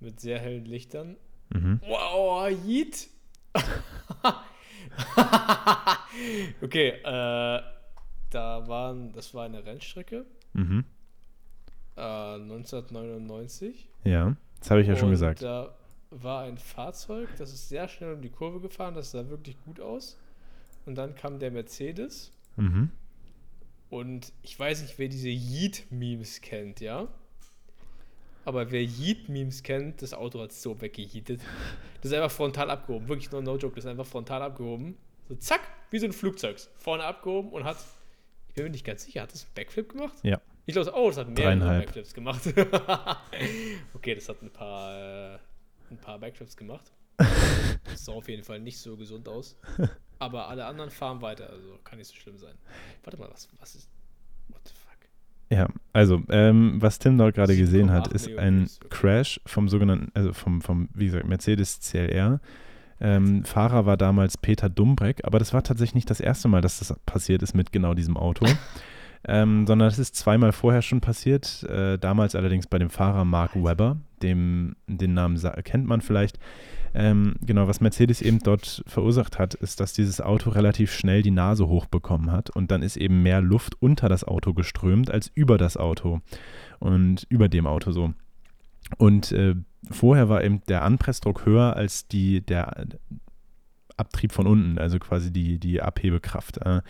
Mit sehr hellen Lichtern. Mhm. Wow, Yeet. [LAUGHS] okay, äh, da waren, das war eine Rennstrecke. Mhm. Äh, 1999. Ja, das habe ich ja schon gesagt. Da war ein Fahrzeug, das ist sehr schnell um die Kurve gefahren, das sah wirklich gut aus. Und dann kam der Mercedes. Mhm. Und ich weiß nicht, wer diese Yeet-Memes kennt, ja? Aber wer Yeet-Memes kennt, das Auto hat so weggeheatet. Das ist einfach frontal abgehoben. Wirklich nur no joke. Das ist einfach frontal abgehoben. So zack, wie so ein Flugzeug. Vorne abgehoben und hat, ich bin mir nicht ganz sicher, hat das einen Backflip gemacht? Ja. Ich glaube, oh, das hat mehrere Backflips gemacht. [LAUGHS] okay, das hat ein paar, äh, ein paar Backflips gemacht. Das [LAUGHS] sah auf jeden Fall nicht so gesund aus. Aber alle anderen fahren weiter, also kann nicht so schlimm sein. Warte mal, was, was ist. What the? Ja, also, ähm, was Tim dort gerade gesehen hat, 7,8 ist ein. Crash vom sogenannten, also vom, vom wie gesagt, Mercedes CLR. Ähm, Fahrer war damals Peter Dumbreck, aber das war tatsächlich nicht das erste Mal, dass das passiert ist mit genau diesem Auto. [LAUGHS] ähm, sondern es ist zweimal vorher schon passiert. Äh, damals allerdings bei dem Fahrer Mark Webber, dem, den Namen kennt man vielleicht. Ähm, genau, was Mercedes eben dort verursacht hat, ist, dass dieses Auto relativ schnell die Nase hochbekommen hat und dann ist eben mehr Luft unter das Auto geströmt als über das Auto und über dem Auto so. Und äh, vorher war eben der Anpressdruck höher als die, der Abtrieb von unten, also quasi die, die Abhebekraft. Äh,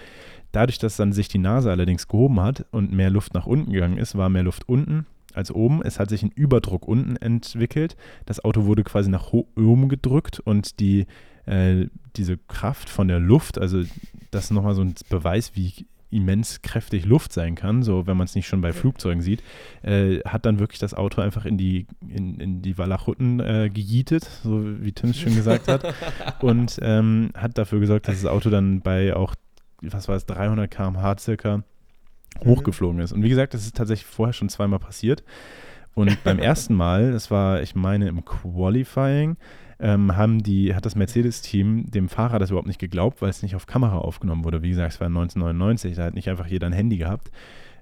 dadurch, dass dann sich die Nase allerdings gehoben hat und mehr Luft nach unten gegangen ist, war mehr Luft unten als oben. Es hat sich ein Überdruck unten entwickelt. Das Auto wurde quasi nach oben gedrückt und die, äh, diese Kraft von der Luft, also das ist nochmal so ein Beweis, wie immens kräftig Luft sein kann, so wenn man es nicht schon bei Flugzeugen sieht, äh, hat dann wirklich das Auto einfach in die, in, in die Walachutten äh, gejietet, so wie Tim es schon gesagt hat, [LAUGHS] und ähm, hat dafür gesorgt, dass das Auto dann bei auch, was war es, 300 km/h circa hochgeflogen ist. Und wie gesagt, das ist tatsächlich vorher schon zweimal passiert. Und [LAUGHS] beim ersten Mal, das war, ich meine, im Qualifying, ähm, haben die, hat das Mercedes-Team dem Fahrer das überhaupt nicht geglaubt, weil es nicht auf Kamera aufgenommen wurde. Wie gesagt, es war 1999, da hat nicht einfach jeder ein Handy gehabt.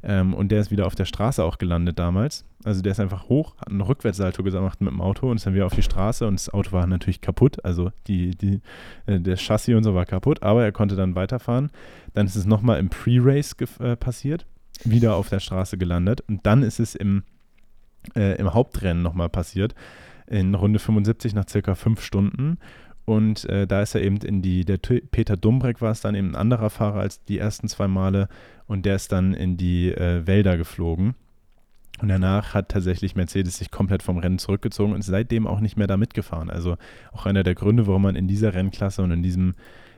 Ähm, und der ist wieder auf der Straße auch gelandet damals. Also der ist einfach hoch, hat einen Rückwärtssalto gemacht mit dem Auto und ist dann wieder auf die Straße und das Auto war natürlich kaputt. Also die, die, äh, der Chassis und so war kaputt, aber er konnte dann weiterfahren. Dann ist es nochmal im Pre-Race äh, passiert, wieder auf der Straße gelandet und dann ist es im, äh, im Hauptrennen nochmal passiert, in Runde 75 nach circa fünf Stunden. Und äh, da ist er eben in die, der T- Peter Dumbreck war es dann eben ein anderer Fahrer als die ersten zwei Male und der ist dann in die äh, Wälder geflogen. Und danach hat tatsächlich Mercedes sich komplett vom Rennen zurückgezogen und ist seitdem auch nicht mehr da mitgefahren. Also auch einer der Gründe, warum man in dieser Rennklasse und in diesem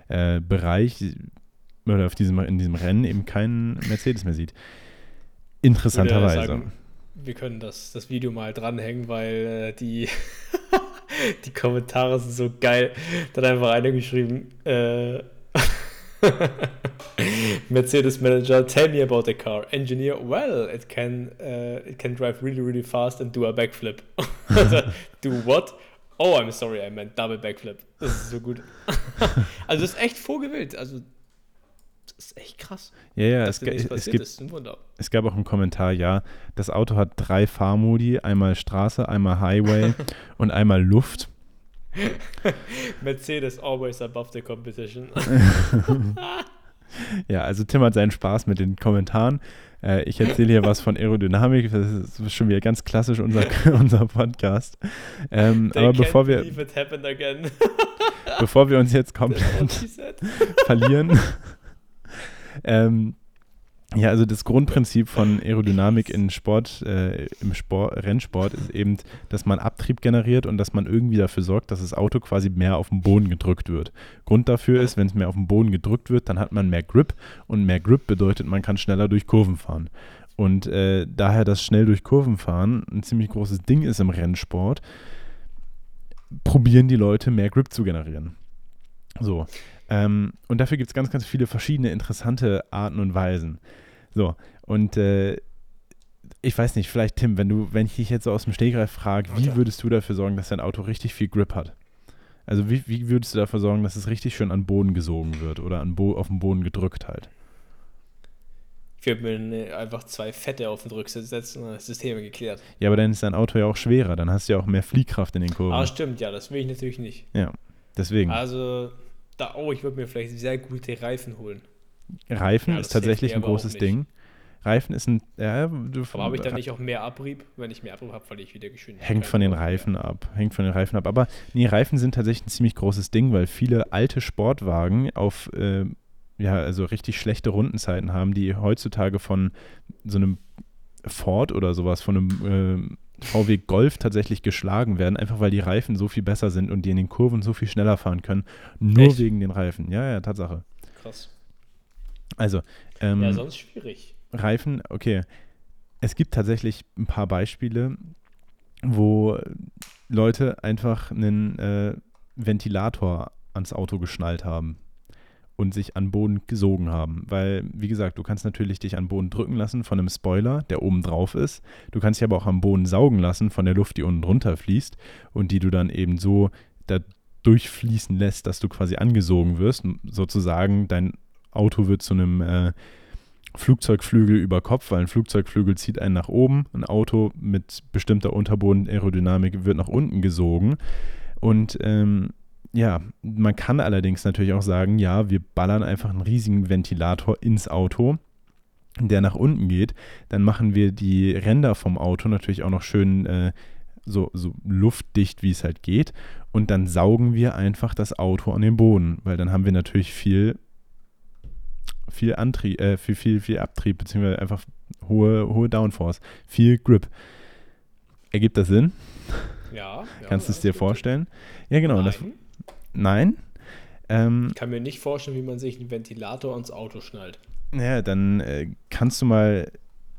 äh, Bereich oder auf diesem, in diesem Rennen eben keinen Mercedes mehr sieht. Interessanterweise. Wir können das, das Video mal dranhängen, weil äh, die, [LAUGHS] die Kommentare sind so geil. Da hat einfach einer geschrieben, äh, [LAUGHS] Mercedes Manager, tell me about the car. Engineer, well, it can, uh, it can drive really, really fast and do a backflip. [LAUGHS] do what? Oh, I'm sorry, I meant double backflip. Das ist so gut. [LAUGHS] also das ist echt vorgewählt. Also das ist echt krass. Ja, ja, es, es, passiert gibt, es gab auch einen Kommentar, ja, das Auto hat drei Fahrmodi, einmal Straße, einmal Highway [LAUGHS] und einmal Luft. [LAUGHS] Mercedes always above the competition. [LAUGHS] Ja, also Tim hat seinen Spaß mit den Kommentaren. Äh, ich erzähle hier was von Aerodynamik, das ist schon wieder ganz klassisch unser, unser Podcast. Ähm, aber bevor wir, bevor wir uns jetzt komplett verlieren. Ähm, ja, also das Grundprinzip von Aerodynamik in Sport, äh, im Sport, Rennsport ist eben, dass man Abtrieb generiert und dass man irgendwie dafür sorgt, dass das Auto quasi mehr auf den Boden gedrückt wird. Grund dafür ist, wenn es mehr auf den Boden gedrückt wird, dann hat man mehr Grip und mehr Grip bedeutet, man kann schneller durch Kurven fahren. Und äh, daher das schnell durch Kurven fahren ein ziemlich großes Ding ist im Rennsport, probieren die Leute mehr Grip zu generieren. So. Ähm, und dafür gibt es ganz, ganz viele verschiedene interessante Arten und Weisen. So, und äh, ich weiß nicht, vielleicht Tim, wenn du, wenn ich dich jetzt so aus dem Stegreif frage, wie würdest du dafür sorgen, dass dein Auto richtig viel Grip hat? Also wie, wie würdest du dafür sorgen, dass es richtig schön an Boden gesogen wird oder an Bo auf den Boden gedrückt halt? Ich würde mir ne, einfach zwei Fette auf den Rücksitz setzen und das Thema geklärt. Ja, aber dann ist dein Auto ja auch schwerer, dann hast du ja auch mehr Fliehkraft in den Kurven. Ah, stimmt, ja, das will ich natürlich nicht. Deswegen, Also, da, oh, ich würde mir vielleicht sehr gute Reifen holen. Reifen ja, ist tatsächlich ein großes. Ding. Reifen ist ein, ja, du, Aber habe ich dann nicht auch mehr Abrieb? Wenn ich mehr Abrieb habe, verliere ich wieder Geschwindigkeit. Hängt von den Mehr. Reifen ab. Hängt von den Reifen ab. Aber nee, Reifen sind tatsächlich ein ziemlich großes Ding, weil viele alte Sportwagen auf äh, ja, also richtig schlechte Rundenzeiten haben, die heutzutage von so einem Ford oder sowas, von einem äh, VW Golf tatsächlich geschlagen werden, einfach weil die Reifen so viel besser sind und die in den Kurven so viel schneller fahren können. Nur Echt? wegen den Reifen. Ja, ja, Tatsache. Krass. Also, ähm, Ja, sonst schwierig. Reifen, okay. Es gibt tatsächlich ein paar Beispiele, wo Leute einfach einen äh, Ventilator ans Auto geschnallt haben. Und sich an Boden gesogen haben. Weil, wie gesagt, du kannst natürlich dich an Boden drücken lassen von einem Spoiler, der oben drauf ist. Du kannst dich aber auch am Boden saugen lassen von der Luft, die unten drunter fließt und die du dann eben so da durchfließen lässt, dass du quasi angesogen wirst. Sozusagen, dein Auto wird zu einem äh, Flugzeugflügel über Kopf, weil ein Flugzeugflügel zieht einen nach oben. Ein Auto mit bestimmter Unterboden-Aerodynamik wird nach unten gesogen. Und ähm, ja, man kann allerdings natürlich auch sagen, ja, wir ballern einfach einen riesigen Ventilator ins Auto, der nach unten geht. Dann machen wir die Ränder vom Auto natürlich auch noch schön äh, so, so luftdicht, wie es halt geht. Und dann saugen wir einfach das Auto an den Boden, weil dann haben wir natürlich viel viel Antrieb, äh, viel, viel, viel Abtrieb, beziehungsweise einfach hohe, hohe Downforce, viel Grip. Ergibt das Sinn? Ja. ja Kannst du es dir vorstellen? Ja, genau. Das, nein. Ähm, ich kann mir nicht vorstellen, wie man sich einen Ventilator ans Auto schnallt. Ja, dann äh, kannst du mal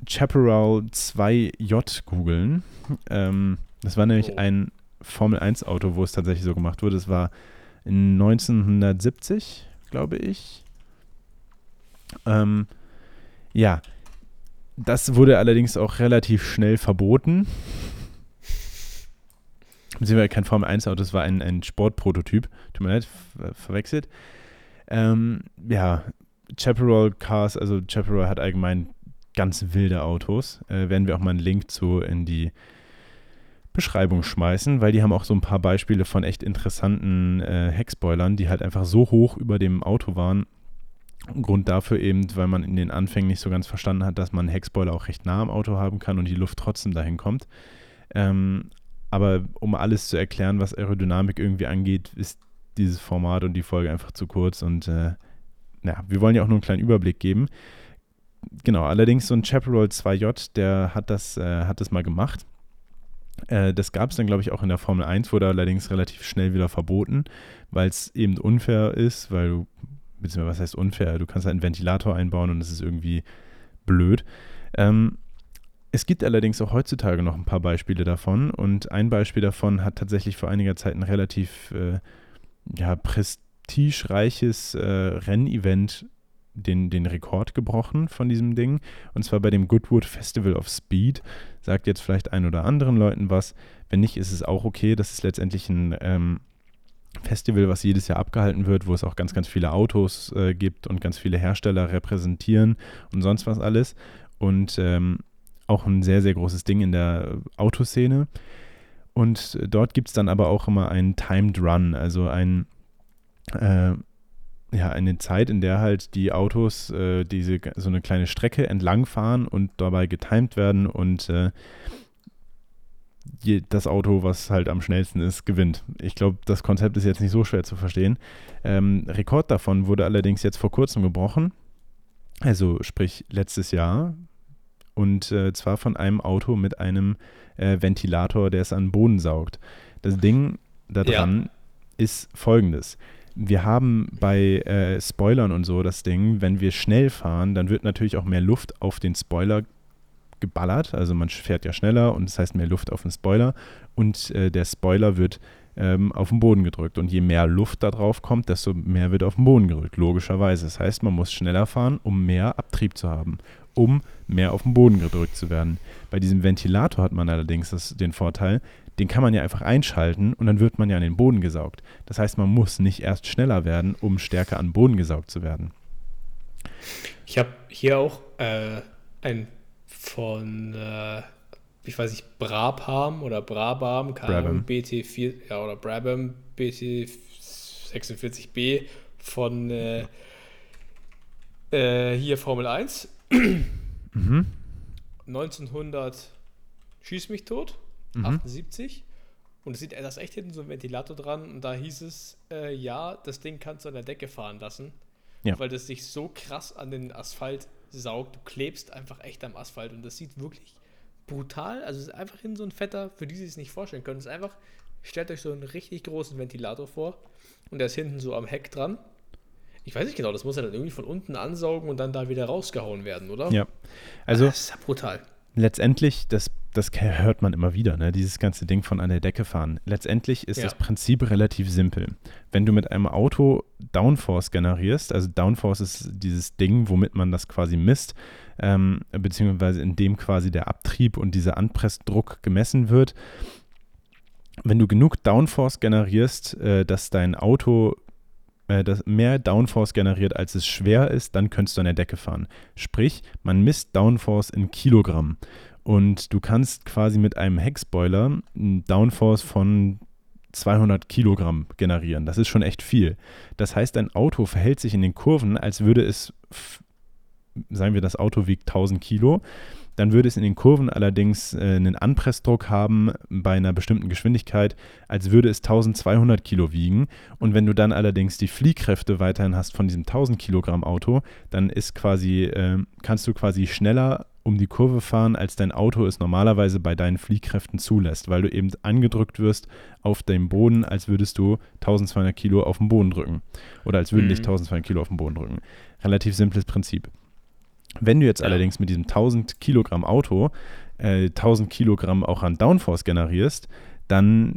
Chaparral 2J googeln. Ähm, das war nämlich oh. ein Formel 1 Auto, wo es tatsächlich so gemacht wurde. Es war 1970, glaube ich. Ähm, ja, das wurde allerdings auch relativ schnell verboten. Beziehungsweise kein Formel 1-Auto, das war ein, ein Sportprototyp. Tut mir leid, ver verwechselt. Ähm, ja, Chaparral Cars, also Chaparral hat allgemein ganz wilde Autos. Äh, werden wir auch mal einen Link zu in die Beschreibung schmeißen, weil die haben auch so ein paar Beispiele von echt interessanten äh, Heckspoilern, die halt einfach so hoch über dem Auto waren, Grund dafür eben, weil man in den Anfängen nicht so ganz verstanden hat, dass man einen Heckspoiler auch recht nah am Auto haben kann und die Luft trotzdem dahin kommt. Ähm, aber um alles zu erklären, was Aerodynamik irgendwie angeht, ist dieses Format und die Folge einfach zu kurz und äh, ja, wir wollen ja auch nur einen kleinen Überblick geben. Genau, allerdings so ein Chaparral 2J, der hat das, äh, hat das mal gemacht. Äh, das gab es dann, glaube ich, auch in der Formel 1, wurde allerdings relativ schnell wieder verboten, weil es eben unfair ist, weil du beziehungsweise was heißt unfair? Du kannst einen Ventilator einbauen und es ist irgendwie blöd. Ähm, es gibt allerdings auch heutzutage noch ein paar Beispiele davon und ein Beispiel davon hat tatsächlich vor einiger Zeit ein relativ äh, ja, prestigereiches äh, Rennevent den, den Rekord gebrochen von diesem Ding. Und zwar bei dem Goodwood Festival of Speed. Sagt jetzt vielleicht ein oder anderen Leuten was. Wenn nicht, ist es auch okay. Das ist letztendlich ein ähm, Festival, was jedes Jahr abgehalten wird, wo es auch ganz, ganz viele Autos äh, gibt und ganz viele Hersteller repräsentieren und sonst was alles. Und ähm, auch ein sehr, sehr großes Ding in der Autoszene. Und dort gibt es dann aber auch immer einen Timed Run, also ein, äh, ja, eine Zeit, in der halt die Autos äh, diese so eine kleine Strecke entlangfahren und dabei getimed werden und äh, das Auto, was halt am schnellsten ist, gewinnt. Ich glaube, das Konzept ist jetzt nicht so schwer zu verstehen. Ähm, Rekord davon wurde allerdings jetzt vor kurzem gebrochen. Also sprich letztes Jahr. Und äh, zwar von einem Auto mit einem äh, Ventilator, der es an den Boden saugt. Das Ding da dran ja. ist folgendes. Wir haben bei äh, Spoilern und so das Ding, wenn wir schnell fahren, dann wird natürlich auch mehr Luft auf den Spoiler geballert. Also man fährt ja schneller und das heißt mehr Luft auf den Spoiler und äh, der Spoiler wird ähm, auf den Boden gedrückt. Und je mehr Luft da drauf kommt, desto mehr wird auf den Boden gedrückt, logischerweise. Das heißt, man muss schneller fahren, um mehr Abtrieb zu haben, um mehr auf den Boden gedrückt zu werden. Bei diesem Ventilator hat man allerdings das, den Vorteil, den kann man ja einfach einschalten und dann wird man ja an den Boden gesaugt. Das heißt, man muss nicht erst schneller werden, um stärker an den Boden gesaugt zu werden. Ich habe hier auch äh, ein von, äh, ich weiß nicht, Brabham oder Brabham, Brabham. BT4, ja, oder Brabham BT46B von äh, äh, hier Formel 1. mhm. 1900 schieß mich tot, mhm. 78. Und es sieht das echt hinten so ein Ventilator dran und da hieß es, äh, ja, das Ding kannst du an der Decke fahren lassen, ja. weil das sich so krass an den Asphalt saugt. Du klebst einfach echt am Asphalt und das sieht wirklich brutal. Also es ist einfach in so ein fetter, für die sie es nicht vorstellen können. Es ist einfach, stellt euch so einen richtig großen Ventilator vor und der ist hinten so am Heck dran. Ich weiß nicht genau, das muss ja dann irgendwie von unten ansaugen und dann da wieder rausgehauen werden, oder? Ja. Also, das ist ja brutal. letztendlich, das, das hört man immer wieder, ne? dieses ganze Ding von an der Decke fahren. Letztendlich ist Ja. das Prinzip relativ simpel. Wenn du mit einem Auto Downforce generierst, also Downforce ist dieses Ding, womit man das quasi misst, ähm, beziehungsweise in dem quasi der Abtrieb und dieser Anpressdruck gemessen wird. Wenn du genug Downforce generierst, äh, dass dein Auto äh, das mehr Downforce generiert, als es schwer ist, dann könntest du an der Decke fahren. Sprich, man misst Downforce in Kilogramm. Und du kannst quasi mit einem Heckspoiler einen Downforce von 200 Kilogramm generieren. Das ist schon echt viel. Das heißt, dein Auto verhält sich in den Kurven, als würde es, sagen wir, das Auto wiegt 1000 Kilo. Dann würde es in den Kurven allerdings äh, einen Anpressdruck haben bei einer bestimmten Geschwindigkeit, als würde es 1200 Kilo wiegen. Und wenn du dann allerdings die Fliehkräfte weiterhin hast von diesem 1000 Kilogramm Auto, dann ist quasi, äh, kannst du quasi schneller um die Kurve fahren, als dein Auto es normalerweise bei deinen Fliehkräften zulässt, weil du eben angedrückt wirst auf dem Boden, als würdest du 1200 Kilo auf den Boden drücken. Oder als würden Mhm. dich 1200 Kilo auf den Boden drücken. Relativ simples Prinzip. Wenn du jetzt Ja. allerdings mit diesem 1000 Kilogramm Auto äh, 1000 Kilogramm auch an Downforce generierst, dann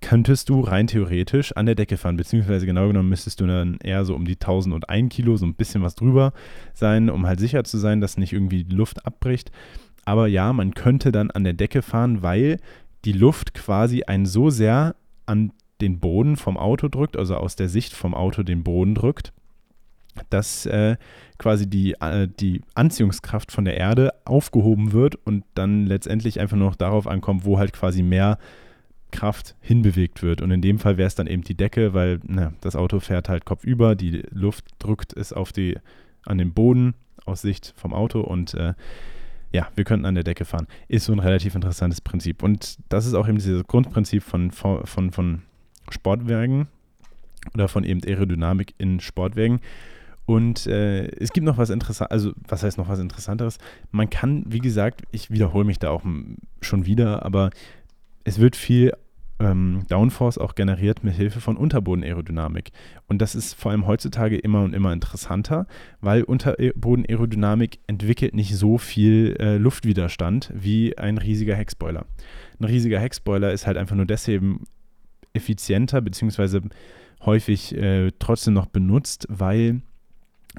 könntest du rein theoretisch an der Decke fahren, beziehungsweise genau genommen müsstest du dann eher so um die 1001 Kilo, so ein bisschen was drüber sein, um halt sicher zu sein, dass nicht irgendwie die Luft abbricht. Aber ja, man könnte dann an der Decke fahren, weil die Luft quasi einen so sehr an den Boden vom Auto drückt, also aus der Sicht vom Auto den Boden drückt, dass äh, quasi die, äh, die Anziehungskraft von der Erde aufgehoben wird und dann letztendlich einfach nur noch darauf ankommt, wo halt quasi mehr Kraft hinbewegt wird. Und in dem Fall wäre es dann eben die Decke, weil na, das Auto fährt halt kopfüber, die Luft drückt es auf die, an den Boden aus Sicht vom Auto und äh, ja, wir könnten an der Decke fahren. Ist so ein relativ interessantes Prinzip. Und das ist auch eben dieses Grundprinzip von, von, von, Sportwagen oder von eben Aerodynamik in Sportwagen. Und äh, es gibt noch was Interessantes, also was heißt noch was Interessanteres? Man kann, wie gesagt, ich wiederhole mich da auch schon wieder, aber es wird viel ähm, Downforce auch generiert mit Hilfe von Unterbodenaerodynamik. Und das ist vor allem heutzutage immer und immer interessanter, weil Unterbodenaerodynamik entwickelt nicht so viel äh, Luftwiderstand wie ein riesiger Heckspoiler. Ein riesiger Heckspoiler ist halt einfach nur deswegen effizienter, beziehungsweise häufig äh, trotzdem noch benutzt, weil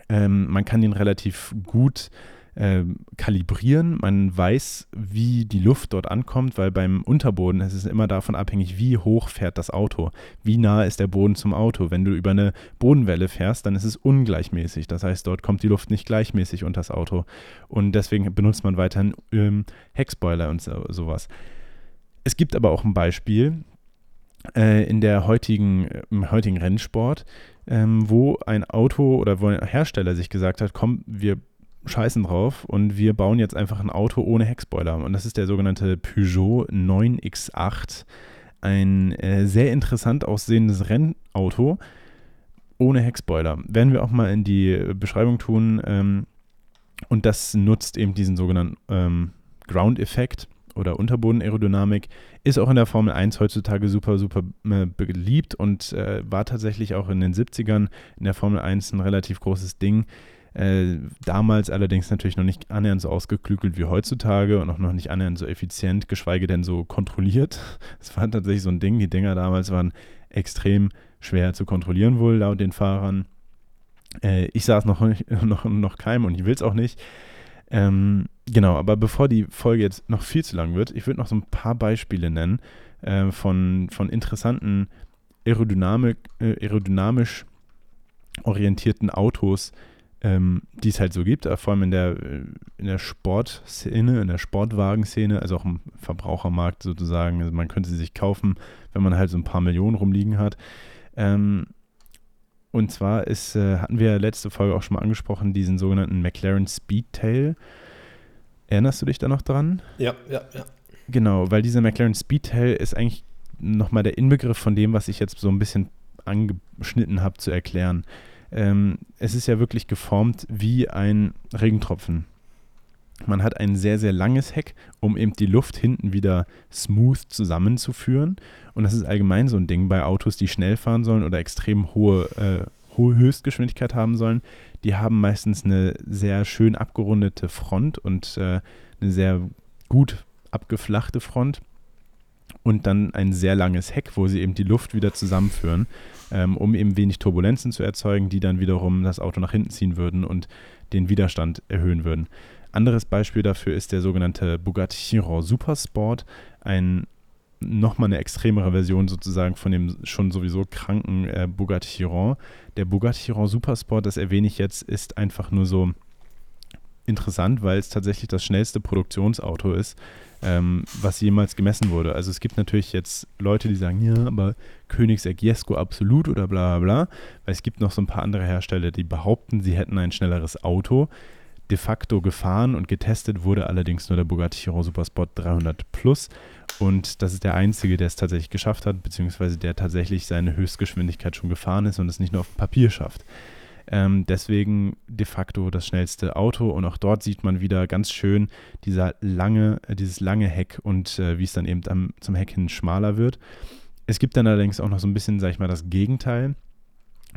ähm, man kann den relativ gut ähm, kalibrieren. Man weiß, wie die Luft dort ankommt, weil beim Unterboden ist es immer davon abhängig, wie hoch fährt das Auto, wie nah ist der Boden zum Auto. Wenn du über eine Bodenwelle fährst, dann ist es ungleichmäßig. Das heißt, dort kommt die Luft nicht gleichmäßig unter das Auto. Und deswegen benutzt man weiterhin ähm, Heckspoiler und so, sowas. Es gibt aber auch ein Beispiel äh, in der heutigen, im heutigen Rennsport, ähm, wo ein Auto oder wo ein Hersteller sich gesagt hat, komm, wir scheißen drauf und wir bauen jetzt einfach ein Auto ohne Heckspoiler. Und das ist der sogenannte Peugeot 9X8. Ein äh, sehr interessant aussehendes Rennauto ohne Heckspoiler. Werden wir auch mal in die Beschreibung tun. Ähm, und das nutzt eben diesen sogenannten ähm, Ground-Effekt oder Unterbodenaerodynamik. Ist auch in der Formel 1 heutzutage super, super äh, beliebt und äh, war tatsächlich auch in den 70ern in der Formel 1 ein relativ großes Ding. Äh, damals allerdings natürlich noch nicht annähernd so ausgeklügelt wie heutzutage und auch noch nicht annähernd so effizient, geschweige denn so kontrolliert. [LAUGHS] Es war tatsächlich so ein Ding. Die Dinger damals waren extrem schwer zu kontrollieren, wohl laut den Fahrern. Äh, ich saß noch, [LAUGHS] noch, noch keinem und ich will es auch nicht. Ähm, genau, aber bevor die Folge jetzt noch viel zu lang wird, ich würde noch so ein paar Beispiele nennen äh, von, von interessanten Aerodynamik, äh, aerodynamisch orientierten Autos, ähm, die es halt so gibt, äh, vor allem in der, äh, in der Sportszene, in der Sportwagenszene, also auch im Verbrauchermarkt sozusagen. Also man könnte sie sich kaufen, wenn man halt so ein paar Millionen rumliegen hat. Ähm, und zwar ist, äh, hatten wir letzte Folge auch schon mal angesprochen, diesen sogenannten McLaren Speedtail. Erinnerst du dich da noch dran? Ja, ja, ja. Genau, weil dieser McLaren Speedtail ist eigentlich nochmal der Inbegriff von dem, was ich jetzt so ein bisschen angeschnitten habe zu erklären. Ähm, es ist ja wirklich geformt wie ein Regentropfen. Man hat ein sehr, sehr langes Heck, um eben die Luft hinten wieder smooth zusammenzuführen. Und das ist allgemein so ein Ding bei Autos, die schnell fahren sollen oder extrem hohe, äh, hohe Höchstgeschwindigkeit haben sollen. Die haben meistens eine sehr schön abgerundete Front und äh, eine sehr gut abgeflachte Front und dann ein sehr langes Heck, wo sie eben die Luft wieder zusammenführen, ähm, um eben wenig Turbulenzen zu erzeugen, die dann wiederum das Auto nach hinten ziehen würden und den Widerstand erhöhen würden. Anderes Beispiel dafür ist der sogenannte Bugatti Chiron Supersport, ein nochmal eine extremere Version sozusagen von dem schon sowieso kranken äh, Bugatti Chiron. Der Bugatti Chiron Supersport, das erwähne ich jetzt, ist einfach nur so interessant, weil es tatsächlich das schnellste Produktionsauto ist, ähm, was jemals gemessen wurde. Also es gibt natürlich jetzt Leute, die sagen, ja, aber Königsegg Jesko absolut oder bla bla bla, weil es gibt noch so ein paar andere Hersteller, die behaupten, sie hätten ein schnelleres Auto. De facto gefahren und getestet wurde allerdings nur der Bugatti Chiron Supersport 300 Plus und das ist der einzige, der es tatsächlich geschafft hat, beziehungsweise der tatsächlich seine Höchstgeschwindigkeit schon gefahren ist und es nicht nur auf Papier schafft. Ähm, deswegen de facto das schnellste Auto und auch dort sieht man wieder ganz schön dieser lange, äh, dieses lange Heck und äh, wie es dann eben am, zum Heck hin schmaler wird. Es gibt dann allerdings auch noch so ein bisschen, sag ich mal, das Gegenteil,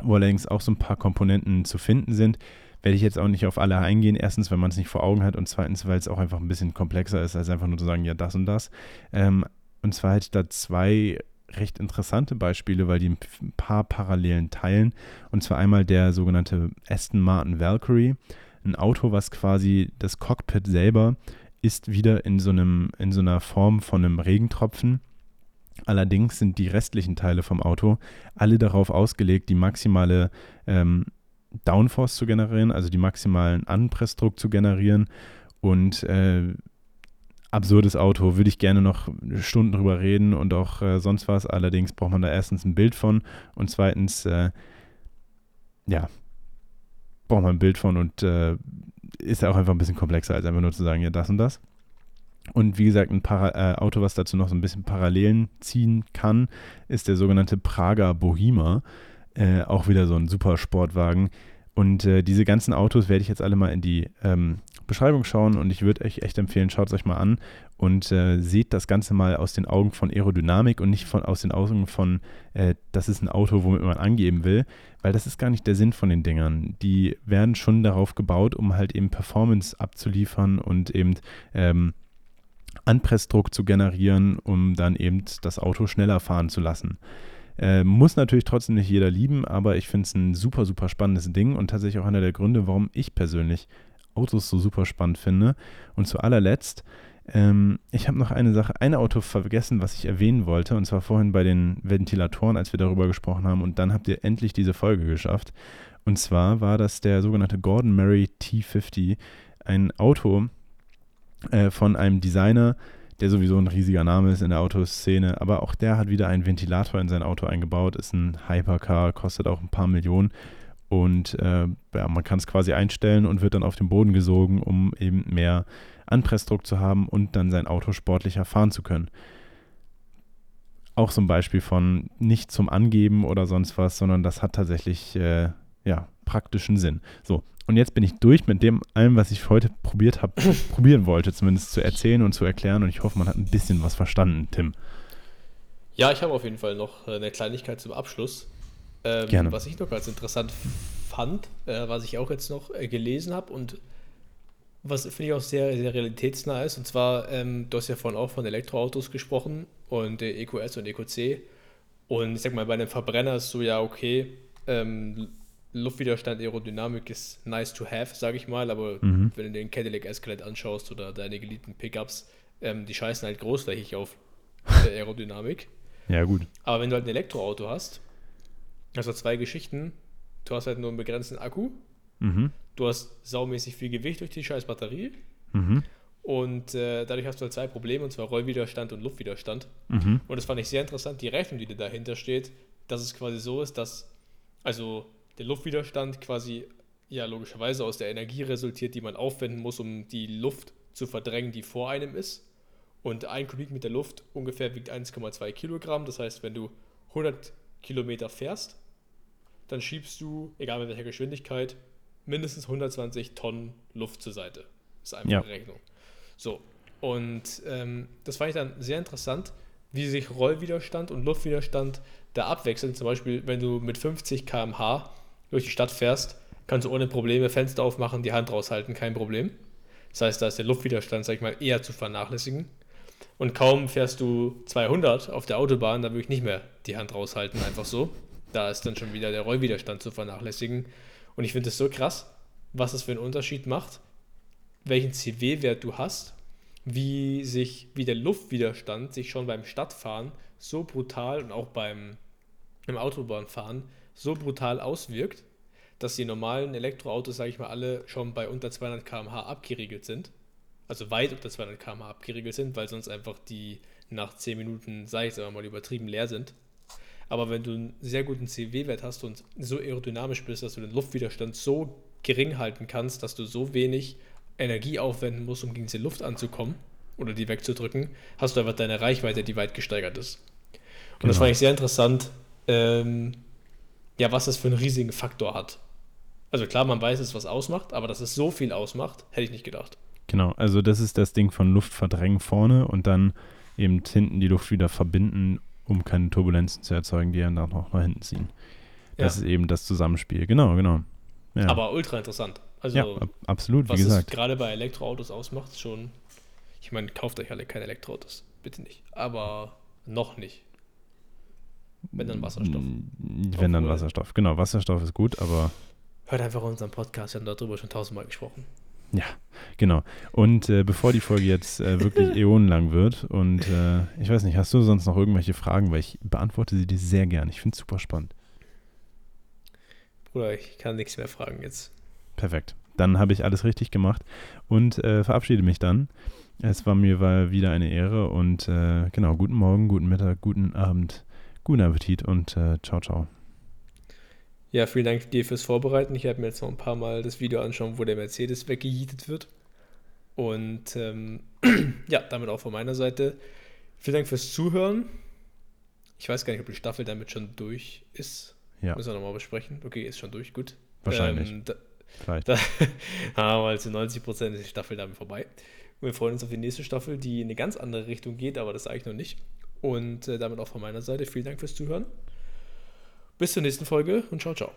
wo allerdings auch so ein paar Komponenten zu finden sind. Werde ich jetzt auch nicht auf alle eingehen. Erstens, wenn man es nicht vor Augen hat und zweitens, weil es auch einfach ein bisschen komplexer ist, als einfach nur zu sagen, ja, das und das. Ähm, und zwar hätte ich da zwei recht interessante Beispiele, weil die ein paar Parallelen teilen. Und zwar einmal der sogenannte Aston Martin Valkyrie, ein Auto, was quasi das Cockpit selber ist wieder in so, einem, in so einer Form von einem Regentropfen. Allerdings sind die restlichen Teile vom Auto alle darauf ausgelegt, die maximale ähm, Downforce zu generieren, also die maximalen Anpressdruck zu generieren. Und äh, absurdes Auto, würde ich gerne noch Stunden drüber reden und auch äh, sonst was. Allerdings braucht man da erstens ein Bild von und zweitens, äh, ja, braucht man ein Bild von und äh, ist ja auch einfach ein bisschen komplexer, als einfach nur zu sagen, ja, das und das. Und wie gesagt, ein Para äh, Auto, was dazu noch so ein bisschen Parallelen ziehen kann, ist der sogenannte Prager Bohima. Äh, auch wieder so ein super Sportwagen. Und äh, diese ganzen Autos werde ich jetzt alle mal in die ähm, Beschreibung schauen und ich würde euch echt empfehlen, schaut es euch mal an und äh, seht das Ganze mal aus den Augen von Aerodynamik und nicht von, aus den Augen von, äh, das ist ein Auto, womit man angeben will, weil das ist gar nicht der Sinn von den Dingern. Die werden schon darauf gebaut, um halt eben Performance abzuliefern und eben ähm, Anpressdruck zu generieren, um dann eben das Auto schneller fahren zu lassen. Äh, muss natürlich trotzdem nicht jeder lieben, aber ich finde es ein super, super spannendes Ding und tatsächlich auch einer der Gründe, warum ich persönlich Autos so super spannend finde. Und zu allerletzt, ähm, ich habe noch eine Sache, ein Auto vergessen, was ich erwähnen wollte, und zwar vorhin bei den Ventilatoren, als wir darüber gesprochen haben, und dann habt ihr endlich diese Folge geschafft. Und zwar war das der sogenannte Gordon Murray T50, ein Auto äh, von einem Designer, der sowieso ein riesiger Name ist in der Autoszene, aber auch der hat wieder einen Ventilator in sein Auto eingebaut, ist ein Hypercar, kostet auch ein paar Millionen und äh, ja, man kann es quasi einstellen und wird dann auf den Boden gesogen, um eben mehr Anpressdruck zu haben und dann sein Auto sportlicher fahren zu können. Auch so ein Beispiel von nicht zum Angeben oder sonst was, sondern das hat tatsächlich äh, ja, praktischen Sinn. So, und jetzt bin ich durch mit dem allem, was ich heute probiert habe, [LAUGHS] probieren wollte, zumindest zu erzählen und zu erklären. Und ich hoffe, man hat ein bisschen was verstanden, Tim. Ja, ich habe auf jeden Fall noch eine Kleinigkeit zum Abschluss. Ähm, Gerne. Was ich noch ganz interessant fand, äh, was ich auch jetzt noch äh, gelesen habe und was finde ich auch sehr, sehr realitätsnah ist. Und zwar, ähm, du hast ja vorhin auch von Elektroautos gesprochen und äh, EQS und EQC. Und ich sag mal, bei einem Verbrenner ist so, ja, okay, ähm, Luftwiderstand, Aerodynamik ist nice to have, sage ich mal, aber mhm. wenn du den Cadillac Escalade anschaust oder deine geliebten Pickups, ähm, die scheißen halt großflächig auf [LAUGHS] Aerodynamik. Ja, gut. Aber wenn du halt ein Elektroauto hast, also zwei Geschichten. Du hast halt nur einen begrenzten Akku. Mhm. Du hast saumäßig viel Gewicht durch die scheiß Batterie. Mhm. Und äh, dadurch hast du halt zwei Probleme, und zwar Rollwiderstand und Luftwiderstand. Mhm. Und das fand ich sehr interessant, die Rechnung, die dahinter steht, dass es quasi so ist, dass also der Luftwiderstand quasi ja logischerweise aus der Energie resultiert, die man aufwenden muss, um die Luft zu verdrängen, die vor einem ist. Und ein Kubikmeter Luft ungefähr wiegt 1,2 Kilogramm. Das heißt, wenn du 100 Kilometer fährst, dann schiebst du, egal mit welcher Geschwindigkeit, mindestens 120 Tonnen Luft zur Seite. Das ist einfach ja. eine Rechnung. So, und ähm, das fand ich dann sehr interessant, wie sich Rollwiderstand und Luftwiderstand da abwechseln. Zum Beispiel, wenn du mit 50 km/h durch die Stadt fährst, kannst du ohne Probleme Fenster aufmachen, die Hand raushalten, kein Problem. Das heißt, da ist der Luftwiderstand, sag ich mal, eher zu vernachlässigen. Und kaum fährst du 200 auf der Autobahn, da würde ich nicht mehr die Hand raushalten, einfach so. Da ist dann schon wieder der Rollwiderstand zu vernachlässigen. Und ich finde es so krass, was es für einen Unterschied macht, welchen CW-Wert du hast, wie sich, wie der Luftwiderstand sich schon beim Stadtfahren so brutal und auch beim im Autobahnfahren so brutal auswirkt, dass die normalen Elektroautos, sage ich mal, alle schon bei unter 200 km/h abgeriegelt sind. Also weit unter 200 km/h abgeriegelt sind, weil sonst einfach die nach 10 Minuten, sage ich es mal, übertrieben leer sind. Aber wenn du einen sehr guten CW-Wert hast und so aerodynamisch bist, dass du den Luftwiderstand so gering halten kannst, dass du so wenig Energie aufwenden musst, um gegen diese Luft anzukommen oder die wegzudrücken, hast du einfach deine Reichweite, die weit gesteigert ist. Und genau. das fand ich sehr interessant, ähm, ja, was das für einen riesigen Faktor hat. Also klar, man weiß es, was ausmacht, aber dass es so viel ausmacht, hätte ich nicht gedacht. Genau, also das ist das Ding von Luft verdrängen vorne und dann eben hinten die Luft wieder verbinden, um keine Turbulenzen zu erzeugen, die dann noch nach hinten ziehen. Das ja. ist eben das Zusammenspiel. Genau, genau. Ja. Aber ultra interessant. Also, ja, absolut, wie gesagt. Was gerade bei Elektroautos ausmacht, schon. Ich meine, kauft euch alle keine Elektroautos. Bitte nicht. Aber noch nicht. Wenn dann Wasserstoff. Wenn Obwohl, dann Wasserstoff. Genau, Wasserstoff ist gut, aber. Hört einfach unseren Podcast, wir haben darüber schon tausendmal gesprochen. Ja, genau. Und äh, bevor die Folge jetzt äh, wirklich [LAUGHS] äonenlang wird und äh, ich weiß nicht, hast du sonst noch irgendwelche Fragen, weil ich beantworte sie dir sehr gern. Ich finde es super spannend. Bruder, ich kann nichts mehr fragen jetzt. Perfekt. Dann habe ich alles richtig gemacht und äh, verabschiede mich dann. Es war mir war wieder eine Ehre und äh, genau, guten Morgen, guten Mittag, guten Abend, guten Appetit und äh, ciao, ciao. Ja, vielen Dank dir fürs Vorbereiten. Ich werde mir jetzt noch ein paar Mal das Video anschauen, wo der Mercedes weggejietet wird. Und ähm, [CLEARS THROAT] ja, damit auch von meiner Seite. Vielen Dank fürs Zuhören. Ich weiß gar nicht, ob die Staffel damit schon durch ist. Ja. Müssen wir nochmal besprechen. Okay, ist schon durch, gut. Wahrscheinlich. Ähm, da, Vielleicht. [LAUGHS] Da wir zu 90 Prozent ist die Staffel damit vorbei. Und wir freuen uns auf die nächste Staffel, die in eine ganz andere Richtung geht, aber das sage ich noch nicht. Und äh, damit auch von meiner Seite vielen Dank fürs Zuhören. Bis zur nächsten Folge und ciao, ciao.